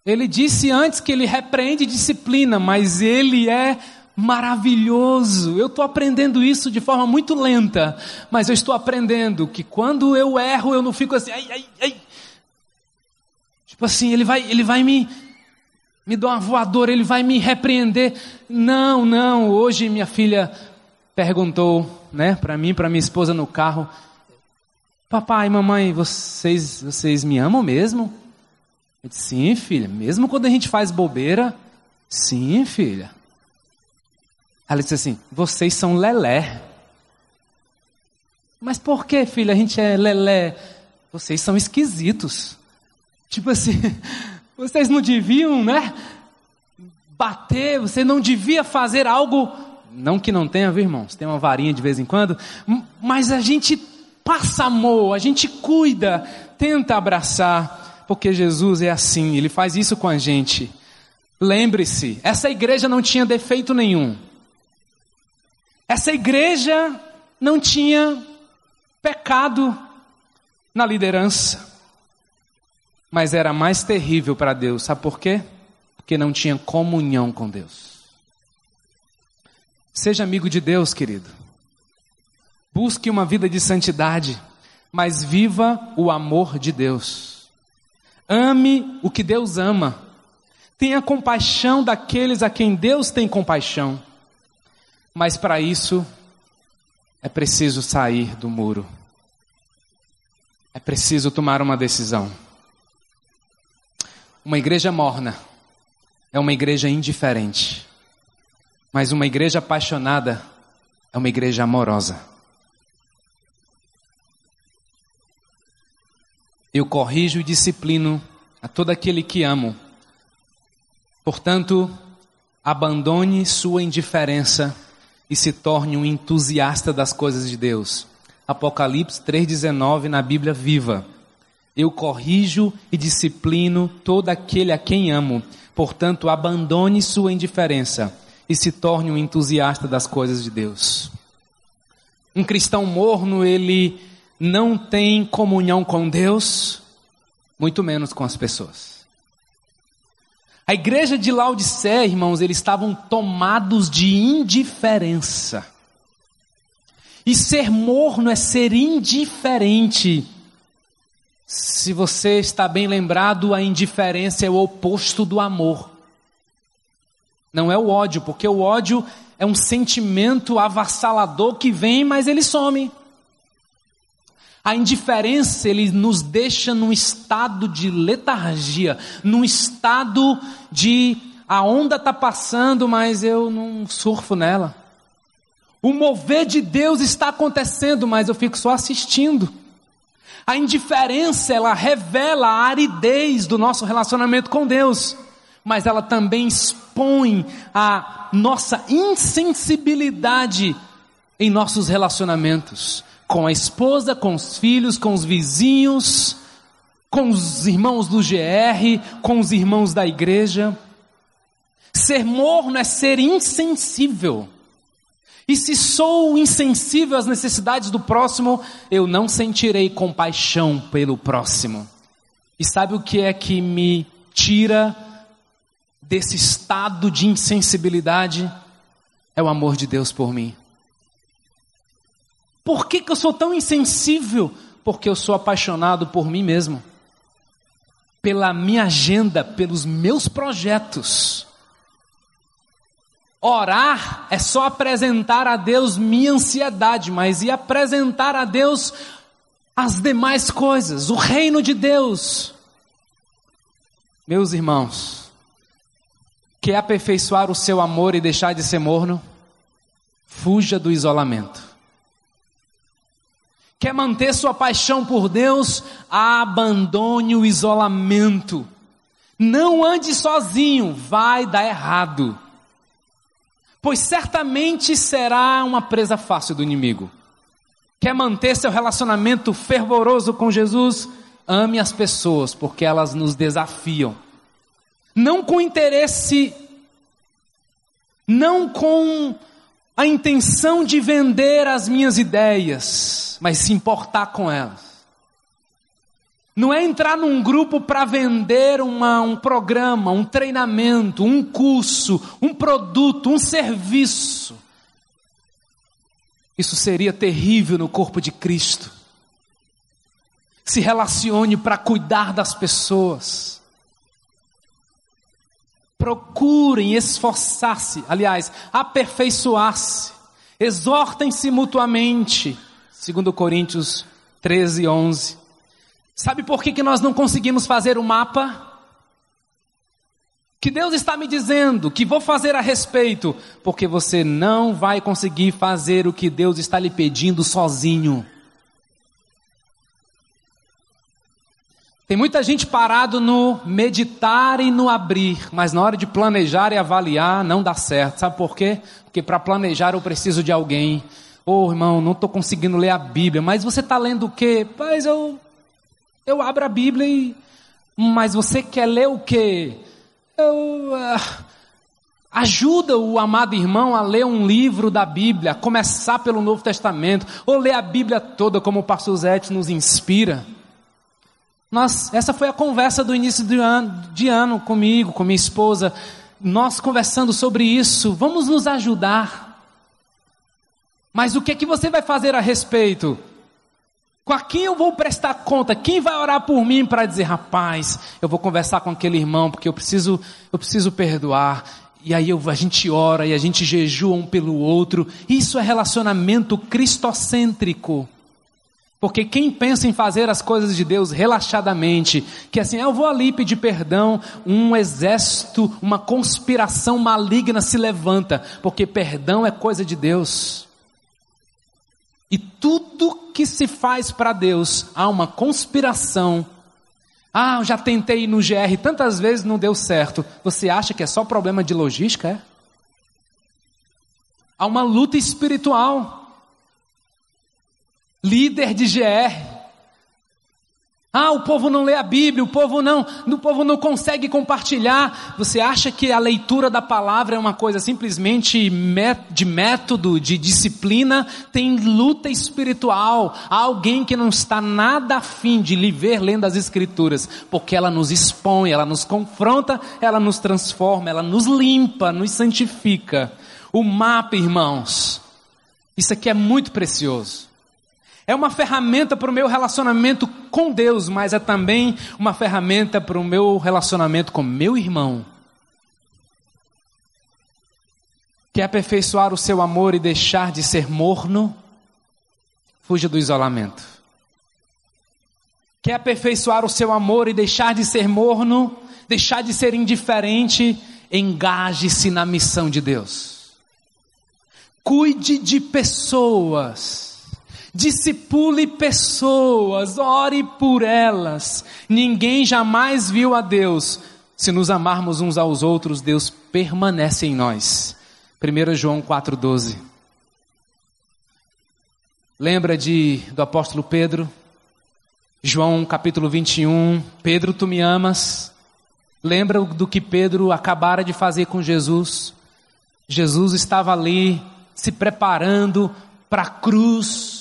Ele disse antes que ele repreende disciplina, mas ele é maravilhoso. Eu estou aprendendo isso de forma muito lenta, mas eu estou aprendendo que quando eu erro, eu não fico assim, ai, ai, ai, Tipo assim, ele vai, ele vai me, me dar uma voadora, ele vai me repreender. Não, não, hoje minha filha perguntou, né, para mim, para minha esposa no carro, papai, mamãe, vocês, vocês me amam mesmo? Eu disse, sim, filha, mesmo quando a gente faz bobeira, sim, filha. Ela disse assim, vocês são lelé. Mas por que, filha, a gente é lelé? Vocês são esquisitos. Tipo assim, [LAUGHS] vocês não deviam, né? Bater, você não devia fazer algo. Não que não tenha, viu, irmãos? Tem uma varinha de vez em quando. Mas a gente passa amor, a gente cuida, tenta abraçar, porque Jesus é assim, ele faz isso com a gente. Lembre-se, essa igreja não tinha defeito nenhum. Essa igreja não tinha pecado na liderança mas era mais terrível para Deus. Sabe por quê? Porque não tinha comunhão com Deus. Seja amigo de Deus, querido. Busque uma vida de santidade, mas viva o amor de Deus. Ame o que Deus ama. Tenha compaixão daqueles a quem Deus tem compaixão. Mas para isso é preciso sair do muro. É preciso tomar uma decisão. Uma igreja morna é uma igreja indiferente, mas uma igreja apaixonada é uma igreja amorosa. Eu corrijo e disciplino a todo aquele que amo. Portanto, abandone sua indiferença e se torne um entusiasta das coisas de Deus. Apocalipse 3,19 na Bíblia viva. Eu corrijo e disciplino todo aquele a quem amo. Portanto, abandone sua indiferença e se torne um entusiasta das coisas de Deus. Um cristão morno, ele não tem comunhão com Deus, muito menos com as pessoas. A igreja de Laodiceia, irmãos, eles estavam tomados de indiferença. E ser morno é ser indiferente. Se você está bem lembrado, a indiferença é o oposto do amor. Não é o ódio, porque o ódio é um sentimento avassalador que vem, mas ele some. A indiferença, ele nos deixa num estado de letargia, num estado de a onda está passando, mas eu não surfo nela. O mover de Deus está acontecendo, mas eu fico só assistindo. A indiferença, ela revela a aridez do nosso relacionamento com Deus, mas ela também expõe a nossa insensibilidade em nossos relacionamentos com a esposa, com os filhos, com os vizinhos, com os irmãos do GR, com os irmãos da igreja. Ser morno é ser insensível. E se sou insensível às necessidades do próximo, eu não sentirei compaixão pelo próximo. E sabe o que é que me tira desse estado de insensibilidade? É o amor de Deus por mim. Por que, que eu sou tão insensível? Porque eu sou apaixonado por mim mesmo, pela minha agenda, pelos meus projetos. Orar é só apresentar a Deus minha ansiedade, mas e apresentar a Deus as demais coisas, o reino de Deus. Meus irmãos, quer aperfeiçoar o seu amor e deixar de ser morno? Fuja do isolamento. Quer manter sua paixão por Deus? Abandone o isolamento. Não ande sozinho, vai dar errado. Pois certamente será uma presa fácil do inimigo. Quer manter seu relacionamento fervoroso com Jesus? Ame as pessoas, porque elas nos desafiam. Não com interesse, não com a intenção de vender as minhas ideias, mas se importar com elas. Não é entrar num grupo para vender uma, um programa, um treinamento, um curso, um produto, um serviço. Isso seria terrível no corpo de Cristo. Se relacione para cuidar das pessoas procurem esforçar-se, aliás, aperfeiçoar-se, exortem-se mutuamente, segundo Coríntios 13, 11. Sabe por que, que nós não conseguimos fazer o mapa? Que Deus está me dizendo que vou fazer a respeito, porque você não vai conseguir fazer o que Deus está lhe pedindo sozinho. Tem muita gente parado no meditar e no abrir, mas na hora de planejar e avaliar não dá certo. Sabe por quê? Porque para planejar eu preciso de alguém. Ô oh, irmão, não estou conseguindo ler a Bíblia, mas você está lendo o quê? Pois eu, eu abro a Bíblia e. Mas você quer ler o quê? Eu. Uh, ajuda o amado irmão a ler um livro da Bíblia, começar pelo Novo Testamento, ou ler a Bíblia toda, como o pastor Zé nos inspira. Nós, essa foi a conversa do início de ano, de ano comigo, com minha esposa. Nós conversando sobre isso. Vamos nos ajudar. Mas o que é que você vai fazer a respeito? Com a quem eu vou prestar conta? Quem vai orar por mim para dizer, rapaz, eu vou conversar com aquele irmão porque eu preciso, eu preciso perdoar. E aí eu, a gente ora e a gente jejua um pelo outro. Isso é relacionamento cristocêntrico. Porque quem pensa em fazer as coisas de Deus relaxadamente, que assim, eu vou ali pedir perdão, um exército, uma conspiração maligna se levanta, porque perdão é coisa de Deus. E tudo que se faz para Deus, há uma conspiração. Ah, eu já tentei ir no GR tantas vezes, não deu certo. Você acha que é só problema de logística? É? Há uma luta espiritual líder de GR. Ah, o povo não lê a Bíblia, o povo não, o povo não consegue compartilhar. Você acha que a leitura da palavra é uma coisa simplesmente de método, de disciplina? Tem luta espiritual. Há alguém que não está nada afim de lhe ver lendo as escrituras, porque ela nos expõe, ela nos confronta, ela nos transforma, ela nos limpa, nos santifica. O mapa, irmãos, isso aqui é muito precioso. É uma ferramenta para o meu relacionamento com Deus, mas é também uma ferramenta para o meu relacionamento com meu irmão. Quer aperfeiçoar o seu amor e deixar de ser morno? Fuja do isolamento. Quer aperfeiçoar o seu amor e deixar de ser morno? Deixar de ser indiferente? Engaje-se na missão de Deus. Cuide de pessoas Discipule pessoas, ore por elas. Ninguém jamais viu a Deus. Se nos amarmos uns aos outros, Deus permanece em nós. 1 João 4,12. Lembra de, do apóstolo Pedro? João capítulo 21. Pedro, tu me amas. Lembra do que Pedro acabara de fazer com Jesus? Jesus estava ali se preparando para a cruz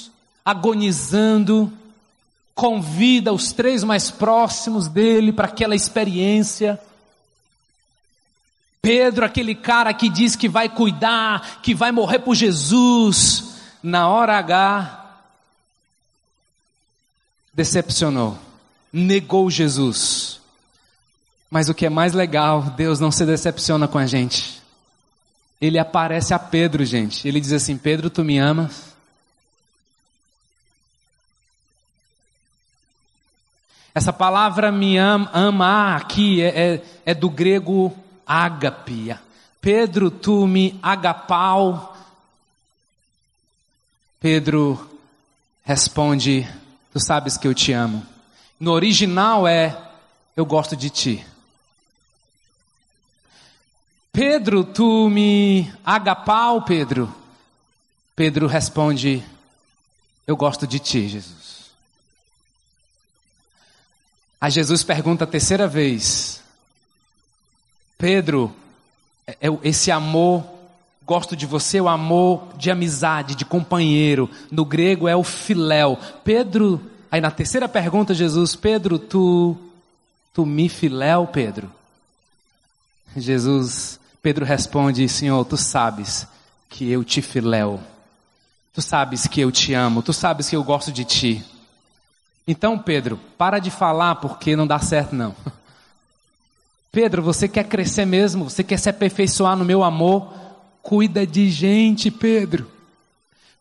agonizando, convida os três mais próximos dele para aquela experiência. Pedro, aquele cara que diz que vai cuidar, que vai morrer por Jesus, na hora H, decepcionou, negou Jesus. Mas o que é mais legal, Deus não se decepciona com a gente. Ele aparece a Pedro, gente. Ele diz assim: Pedro, tu me amas? Essa palavra me ama, aqui é, é, é do grego ágapia. Pedro, tu me agapau. Pedro responde, tu sabes que eu te amo. No original é, eu gosto de ti. Pedro, tu me agapau, Pedro. Pedro responde, eu gosto de ti, Jesus. Aí Jesus pergunta a terceira vez: Pedro, é, é esse amor, gosto de você, o amor de amizade, de companheiro, no grego é o filéu. Pedro, aí na terceira pergunta, Jesus, Pedro, tu, tu me filéu, Pedro? Jesus, Pedro responde: Senhor, tu sabes que eu te filéu. Tu sabes que eu te amo, tu sabes que eu gosto de ti. Então, Pedro, para de falar porque não dá certo, não. [LAUGHS] Pedro, você quer crescer mesmo? Você quer se aperfeiçoar no meu amor? Cuida de gente, Pedro.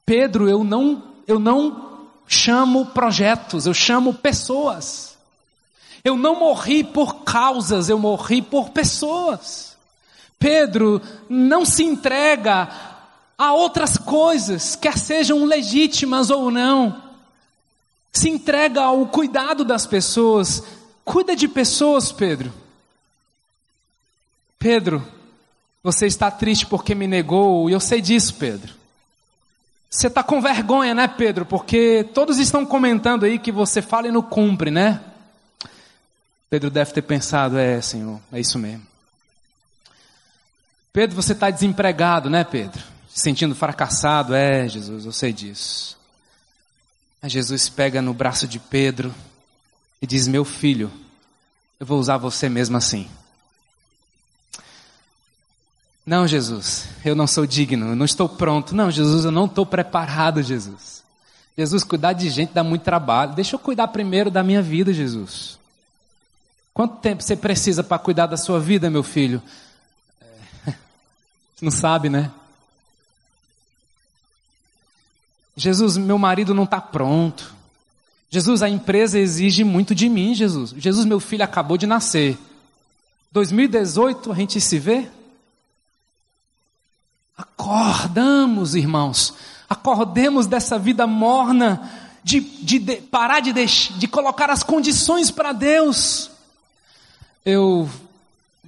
Pedro, eu não, eu não chamo projetos, eu chamo pessoas. Eu não morri por causas, eu morri por pessoas. Pedro, não se entrega a outras coisas, quer sejam legítimas ou não se entrega ao cuidado das pessoas. Cuida de pessoas, Pedro. Pedro, você está triste porque me negou, e eu sei disso, Pedro. Você está com vergonha, né, Pedro? Porque todos estão comentando aí que você fala e não cumpre, né? Pedro deve ter pensado, é, Senhor, é isso mesmo. Pedro, você está desempregado, né, Pedro? Se sentindo fracassado, é, Jesus, eu sei disso. Aí Jesus pega no braço de Pedro e diz: Meu filho, eu vou usar você mesmo assim. Não, Jesus, eu não sou digno, eu não estou pronto. Não, Jesus, eu não estou preparado, Jesus. Jesus, cuidar de gente dá muito trabalho. Deixa eu cuidar primeiro da minha vida, Jesus. Quanto tempo você precisa para cuidar da sua vida, meu filho? É, [LAUGHS] você não sabe, né? Jesus, meu marido não está pronto. Jesus, a empresa exige muito de mim, Jesus. Jesus, meu filho acabou de nascer. 2018 a gente se vê? Acordamos, irmãos. Acordemos dessa vida morna de, de, de parar de, de colocar as condições para Deus. Eu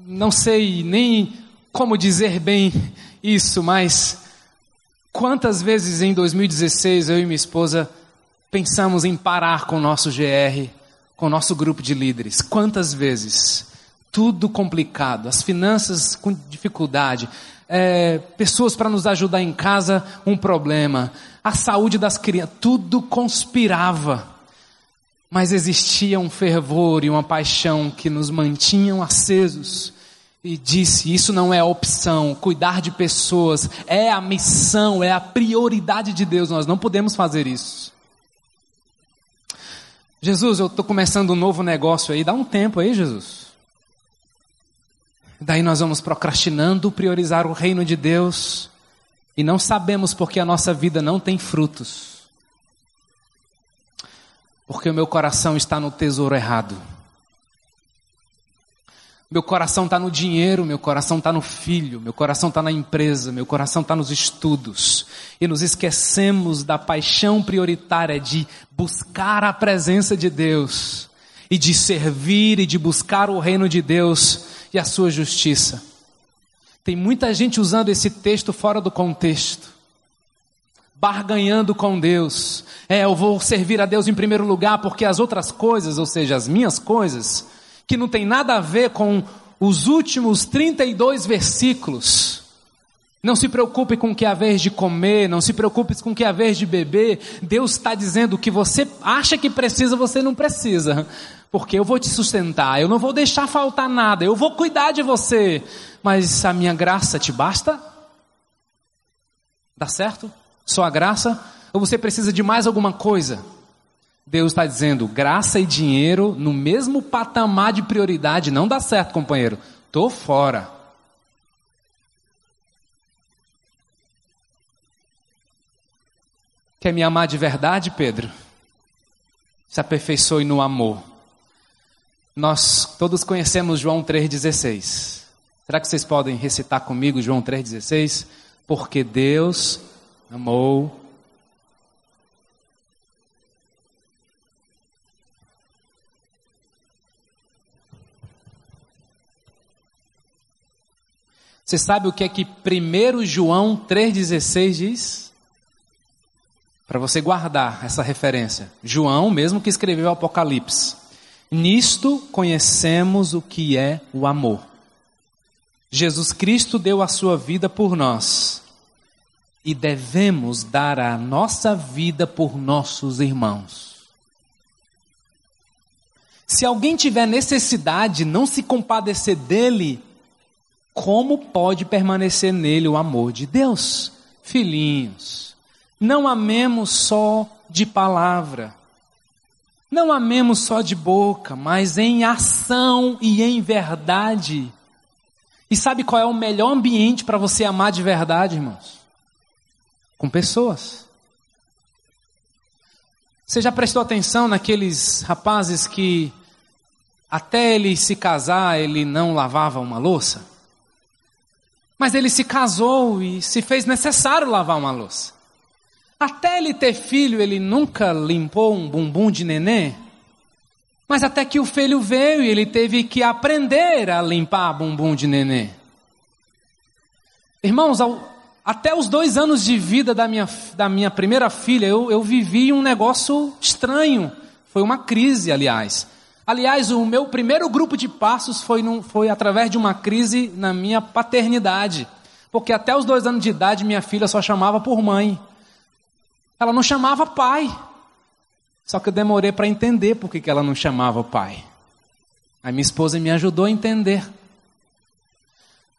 não sei nem como dizer bem isso, mas Quantas vezes em 2016 eu e minha esposa pensamos em parar com o nosso GR, com o nosso grupo de líderes. Quantas vezes? Tudo complicado, as finanças com dificuldade, é, pessoas para nos ajudar em casa, um problema, a saúde das crianças, tudo conspirava. Mas existia um fervor e uma paixão que nos mantinham acesos. E disse: Isso não é opção, cuidar de pessoas é a missão, é a prioridade de Deus, nós não podemos fazer isso. Jesus, eu estou começando um novo negócio aí, dá um tempo aí, Jesus. Daí nós vamos procrastinando priorizar o reino de Deus e não sabemos porque a nossa vida não tem frutos. Porque o meu coração está no tesouro errado. Meu coração está no dinheiro, meu coração está no filho, meu coração está na empresa, meu coração está nos estudos. E nos esquecemos da paixão prioritária de buscar a presença de Deus e de servir e de buscar o reino de Deus e a sua justiça. Tem muita gente usando esse texto fora do contexto, barganhando com Deus. É, eu vou servir a Deus em primeiro lugar porque as outras coisas, ou seja, as minhas coisas, que não tem nada a ver com os últimos 32 versículos. Não se preocupe com o que é vez de comer, não se preocupe com o que é vez de beber. Deus está dizendo que você acha que precisa, você não precisa porque eu vou te sustentar, eu não vou deixar faltar nada, eu vou cuidar de você, mas a minha graça te basta? Dá certo? Só a graça? Ou você precisa de mais alguma coisa? Deus está dizendo, graça e dinheiro no mesmo patamar de prioridade, não dá certo, companheiro. Tô fora. Quer me amar de verdade, Pedro? Se aperfeiçoe no amor. Nós todos conhecemos João 3,16. Será que vocês podem recitar comigo João 3,16? Porque Deus amou. Você sabe o que é que 1 João 3,16 diz? Para você guardar essa referência. João, mesmo que escreveu o Apocalipse. Nisto conhecemos o que é o amor. Jesus Cristo deu a sua vida por nós e devemos dar a nossa vida por nossos irmãos. Se alguém tiver necessidade, não se compadecer dele, como pode permanecer nele o amor de Deus? Filhinhos, não amemos só de palavra, não amemos só de boca, mas em ação e em verdade. E sabe qual é o melhor ambiente para você amar de verdade, irmãos? Com pessoas. Você já prestou atenção naqueles rapazes que até ele se casar, ele não lavava uma louça? Mas ele se casou e se fez necessário lavar uma louça. Até ele ter filho, ele nunca limpou um bumbum de nenê. Mas até que o filho veio ele teve que aprender a limpar bumbum de nenê. Irmãos, ao, até os dois anos de vida da minha, da minha primeira filha, eu, eu vivi um negócio estranho. Foi uma crise, aliás. Aliás, o meu primeiro grupo de passos foi, num, foi através de uma crise na minha paternidade. Porque até os dois anos de idade, minha filha só chamava por mãe. Ela não chamava pai. Só que eu demorei para entender por que ela não chamava pai. Aí minha esposa me ajudou a entender.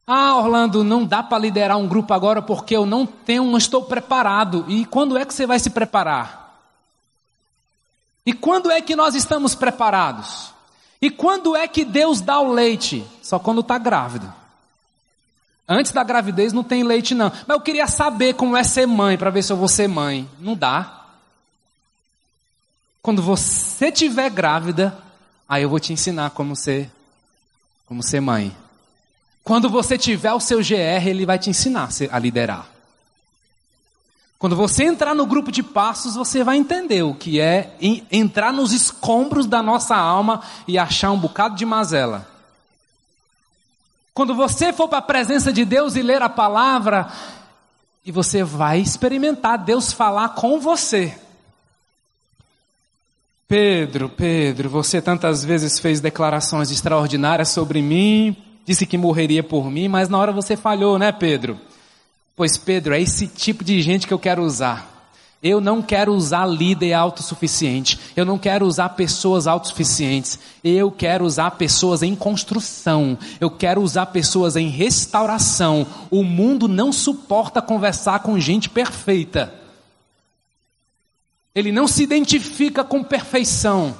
Ah, Orlando, não dá para liderar um grupo agora porque eu não tenho, não estou preparado. E quando é que você vai se preparar? E quando é que nós estamos preparados? E quando é que Deus dá o leite? Só quando está grávido. Antes da gravidez não tem leite, não. Mas eu queria saber como é ser mãe, para ver se eu vou ser mãe. Não dá. Quando você tiver grávida, aí eu vou te ensinar como ser, como ser mãe. Quando você tiver o seu GR, ele vai te ensinar a liderar. Quando você entrar no grupo de passos, você vai entender o que é entrar nos escombros da nossa alma e achar um bocado de mazela. Quando você for para a presença de Deus e ler a palavra, e você vai experimentar Deus falar com você. Pedro, Pedro, você tantas vezes fez declarações extraordinárias sobre mim, disse que morreria por mim, mas na hora você falhou, né, Pedro? Pois, Pedro, é esse tipo de gente que eu quero usar. Eu não quero usar líder autossuficiente. Eu não quero usar pessoas autossuficientes. Eu quero usar pessoas em construção. Eu quero usar pessoas em restauração. O mundo não suporta conversar com gente perfeita. Ele não se identifica com perfeição.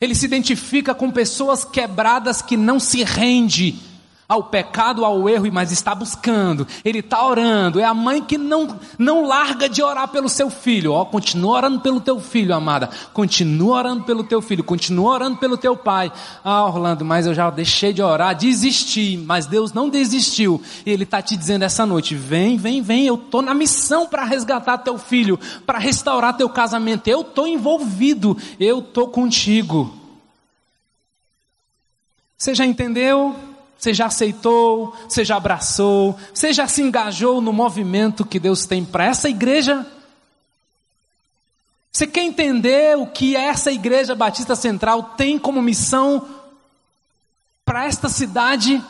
Ele se identifica com pessoas quebradas que não se rende ao pecado, ao erro, mas está buscando. Ele está orando. É a mãe que não, não larga de orar pelo seu filho. Ó, continua orando pelo teu filho, amada. Continua orando pelo teu filho. Continua orando pelo teu pai. Ah, Orlando, mas eu já deixei de orar, desisti. Mas Deus não desistiu. E Ele está te dizendo essa noite: vem, vem, vem. Eu estou na missão para resgatar teu filho, para restaurar teu casamento. Eu estou envolvido. Eu estou contigo. Você já entendeu? Você já aceitou? Você já abraçou? Você já se engajou no movimento que Deus tem para essa igreja? Você quer entender o que essa igreja Batista Central tem como missão para esta cidade?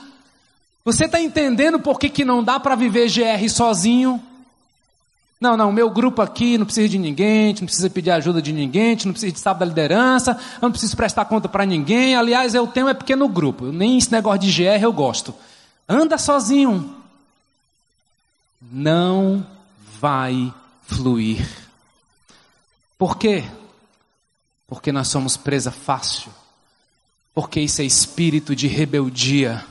Você está entendendo por que, que não dá para viver GR sozinho? Não, não, meu grupo aqui não precisa de ninguém, não precisa pedir ajuda de ninguém, não precisa de sábado da liderança, eu não preciso prestar conta para ninguém. Aliás, eu tenho é pequeno grupo, nem esse negócio de GR eu gosto. Anda sozinho. Não vai fluir. Por quê? Porque nós somos presa fácil. Porque isso é espírito de rebeldia.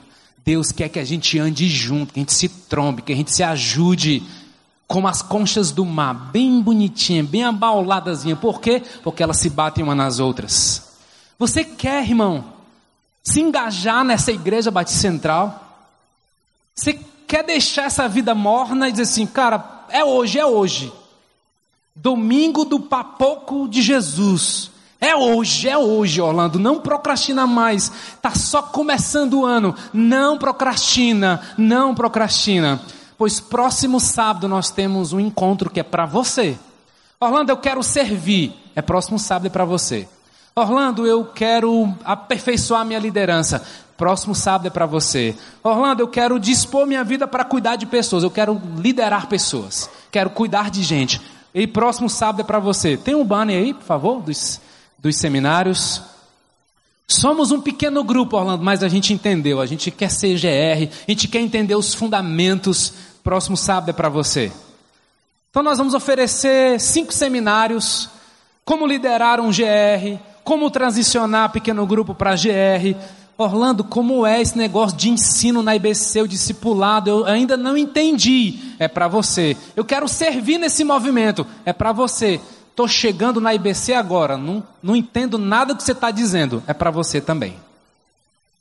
Deus quer que a gente ande junto, que a gente se trombe, que a gente se ajude como as conchas do mar, bem bonitinha, bem abauladazinha. Por quê? Porque elas se batem uma nas outras. Você quer, irmão, se engajar nessa igreja Batista Central? Você quer deixar essa vida morna e dizer assim, cara, é hoje, é hoje. Domingo do papoco de Jesus. É hoje, é hoje, Orlando. Não procrastina mais. Tá só começando o ano. Não procrastina, não procrastina pois próximo sábado nós temos um encontro que é para você. Orlando, eu quero servir. É próximo sábado é para você. Orlando, eu quero aperfeiçoar minha liderança. Próximo sábado é para você. Orlando, eu quero dispor minha vida para cuidar de pessoas. Eu quero liderar pessoas. Quero cuidar de gente. E próximo sábado é para você. Tem um banner aí, por favor, dos, dos seminários. Somos um pequeno grupo, Orlando, mas a gente entendeu. A gente quer ser GR, a gente quer entender os fundamentos. Próximo sábado é para você. Então nós vamos oferecer cinco seminários: como liderar um GR, como transicionar pequeno grupo para GR. Orlando, como é esse negócio de ensino na IBC, o discipulado? Eu ainda não entendi. É para você. Eu quero servir nesse movimento. É para você. Estou chegando na IBC agora, não, não entendo nada que você está dizendo. É para você também.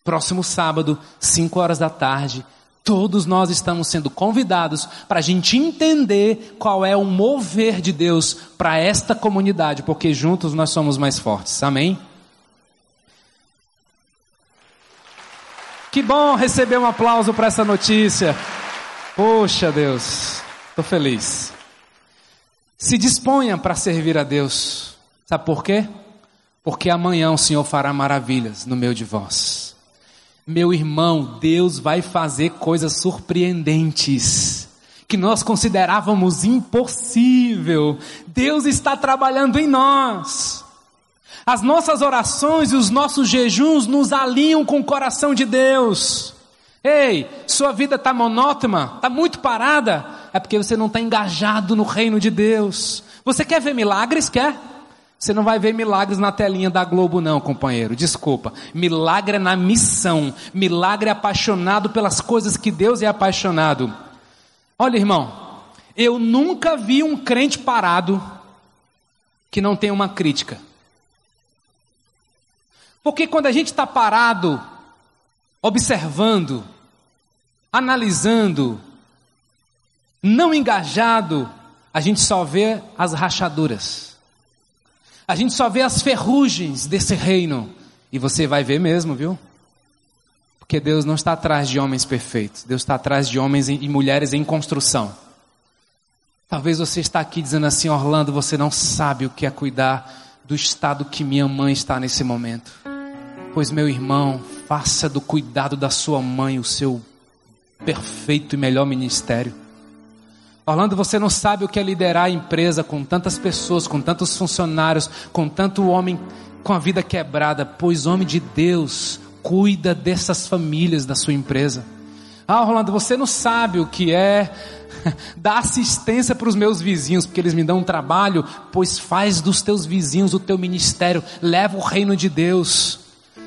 Próximo sábado, 5 horas da tarde, todos nós estamos sendo convidados para a gente entender qual é o mover de Deus para esta comunidade, porque juntos nós somos mais fortes. Amém? Que bom receber um aplauso para essa notícia. Poxa Deus, estou feliz. Se disponha para servir a Deus. Sabe por quê? Porque amanhã o Senhor fará maravilhas no meio de vós. Meu irmão, Deus vai fazer coisas surpreendentes que nós considerávamos impossível. Deus está trabalhando em nós. As nossas orações e os nossos jejuns nos alinham com o coração de Deus. Ei, sua vida está monótona, está muito parada, é porque você não está engajado no reino de Deus. Você quer ver milagres? Quer? Você não vai ver milagres na telinha da Globo, não, companheiro. Desculpa. Milagre é na missão. Milagre é apaixonado pelas coisas que Deus é apaixonado. Olha, irmão, eu nunca vi um crente parado que não tem uma crítica. Porque quando a gente está parado, observando, analisando, não engajado, a gente só vê as rachaduras. A gente só vê as ferrugens desse reino. E você vai ver mesmo, viu? Porque Deus não está atrás de homens perfeitos. Deus está atrás de homens e mulheres em construção. Talvez você está aqui dizendo assim, Orlando, você não sabe o que é cuidar do estado que minha mãe está nesse momento. Pois, meu irmão, faça do cuidado da sua mãe o seu perfeito e melhor ministério. Orlando, você não sabe o que é liderar a empresa com tantas pessoas, com tantos funcionários, com tanto homem com a vida quebrada, pois homem de Deus cuida dessas famílias da sua empresa. Ah, Orlando, você não sabe o que é [LAUGHS] dar assistência para os meus vizinhos, porque eles me dão um trabalho, pois faz dos teus vizinhos o teu ministério, leva o reino de Deus.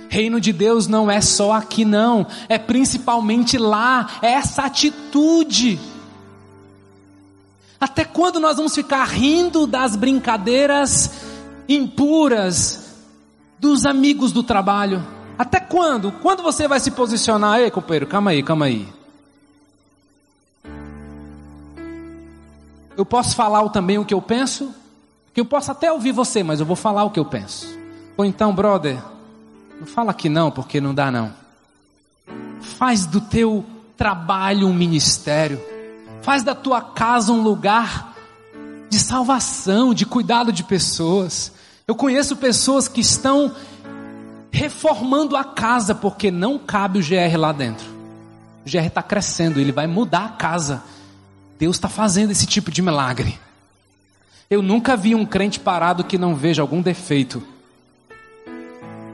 Reino de Deus não é só aqui, não, é principalmente lá, é essa atitude. Até quando nós vamos ficar rindo das brincadeiras impuras dos amigos do trabalho? Até quando? Quando você vai se posicionar? Ei, companheiro, calma aí, calma aí. Eu posso falar também o que eu penso? Que eu posso até ouvir você, mas eu vou falar o que eu penso. Ou então, brother, não fala que não, porque não dá não. Faz do teu trabalho um ministério. Faz da tua casa um lugar de salvação, de cuidado de pessoas. Eu conheço pessoas que estão reformando a casa porque não cabe o GR lá dentro. O GR está crescendo, ele vai mudar a casa. Deus está fazendo esse tipo de milagre. Eu nunca vi um crente parado que não veja algum defeito,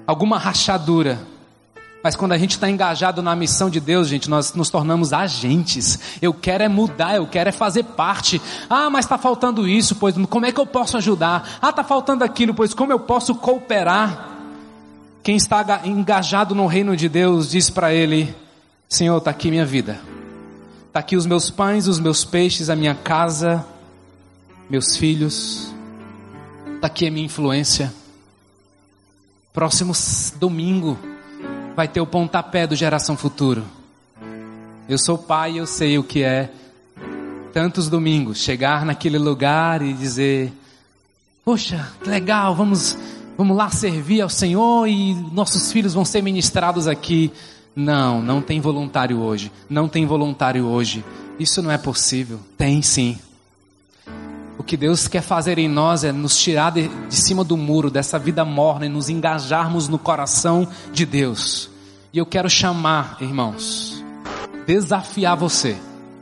alguma rachadura, mas quando a gente está engajado na missão de Deus, gente, nós nos tornamos agentes. Eu quero é mudar, eu quero é fazer parte. Ah, mas está faltando isso, pois como é que eu posso ajudar? Ah, está faltando aquilo, pois como eu posso cooperar? Quem está engajado no reino de Deus diz para ele: Senhor, está aqui minha vida. Está aqui os meus pães, os meus peixes, a minha casa, meus filhos. Está aqui a minha influência. Próximo domingo vai ter o pontapé do Geração Futuro. Eu sou pai eu sei o que é tantos domingos chegar naquele lugar e dizer: Poxa, que legal, vamos, vamos lá servir ao Senhor e nossos filhos vão ser ministrados aqui. Não, não tem voluntário hoje. Não tem voluntário hoje. Isso não é possível. Tem sim. Que Deus quer fazer em nós é nos tirar de, de cima do muro dessa vida morna e nos engajarmos no coração de Deus. E eu quero chamar, irmãos, desafiar você.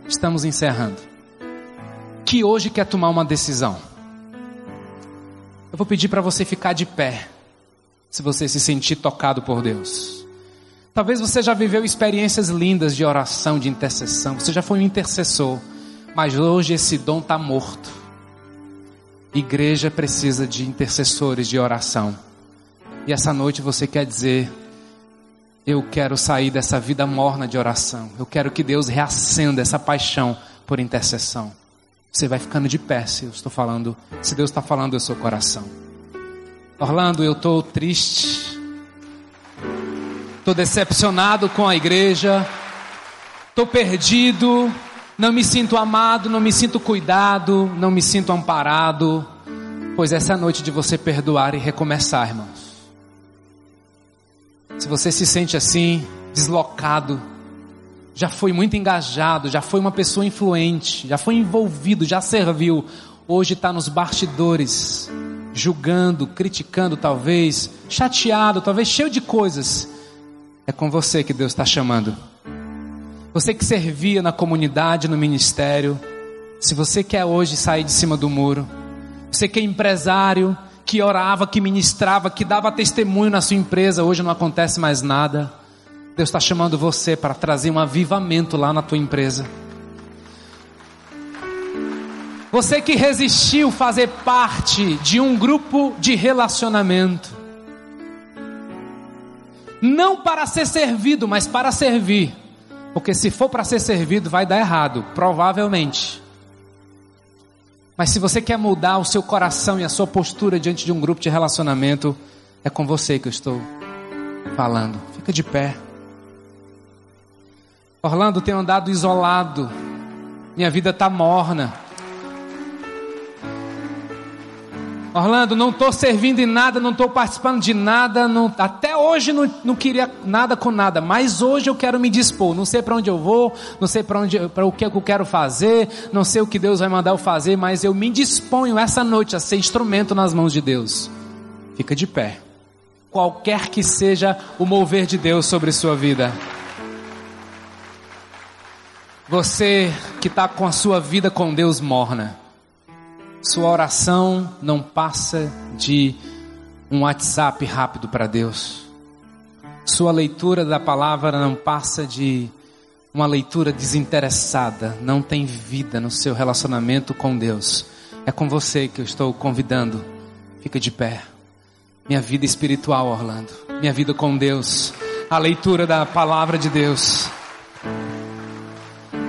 Estamos encerrando. Que hoje quer tomar uma decisão. Eu vou pedir para você ficar de pé, se você se sentir tocado por Deus. Talvez você já viveu experiências lindas de oração, de intercessão. Você já foi um intercessor, mas hoje esse dom está morto. Igreja precisa de intercessores de oração. E essa noite você quer dizer: Eu quero sair dessa vida morna de oração. Eu quero que Deus reacenda essa paixão por intercessão. Você vai ficando de pé se eu estou falando, se Deus está falando do seu coração. Orlando, eu estou triste, estou decepcionado com a igreja, estou perdido, não me sinto amado, não me sinto cuidado, não me sinto amparado. Pois essa é a noite de você perdoar e recomeçar, irmãos. Se você se sente assim, deslocado, já foi muito engajado, já foi uma pessoa influente, já foi envolvido, já serviu, hoje está nos bastidores, julgando, criticando, talvez, chateado, talvez cheio de coisas. É com você que Deus está chamando. Você que servia na comunidade, no ministério, se você quer hoje sair de cima do muro, você que é empresário, que orava, que ministrava, que dava testemunho na sua empresa, hoje não acontece mais nada. Deus está chamando você para trazer um avivamento lá na tua empresa. Você que resistiu fazer parte de um grupo de relacionamento, não para ser servido, mas para servir. Porque se for para ser servido, vai dar errado, provavelmente. Mas se você quer mudar o seu coração e a sua postura diante de um grupo de relacionamento, é com você que eu estou falando. Fica de pé. Orlando tem andado isolado. Minha vida está morna. Orlando, não estou servindo em nada, não estou participando de nada, não, até hoje não, não queria nada com nada, mas hoje eu quero me dispor. Não sei para onde eu vou, não sei para para o que eu quero fazer, não sei o que Deus vai mandar eu fazer, mas eu me disponho essa noite a ser instrumento nas mãos de Deus. Fica de pé. Qualquer que seja o mover de Deus sobre sua vida. Você que está com a sua vida com Deus morna. Sua oração não passa de um WhatsApp rápido para Deus. Sua leitura da palavra não passa de uma leitura desinteressada, não tem vida no seu relacionamento com Deus. É com você que eu estou convidando. Fica de pé. Minha vida espiritual, Orlando. Minha vida com Deus. A leitura da palavra de Deus.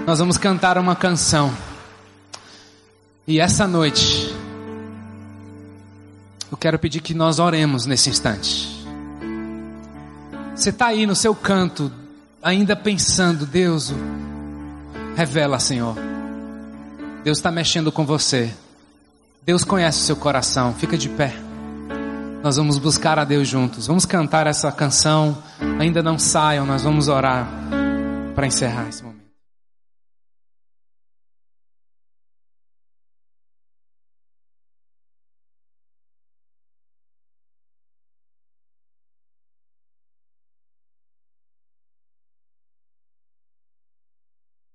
Nós vamos cantar uma canção. E essa noite, eu quero pedir que nós oremos nesse instante. Você está aí no seu canto, ainda pensando, Deus, revela, Senhor. Deus está mexendo com você. Deus conhece o seu coração. Fica de pé. Nós vamos buscar a Deus juntos. Vamos cantar essa canção. Ainda não saiam, nós vamos orar para encerrar esse momento.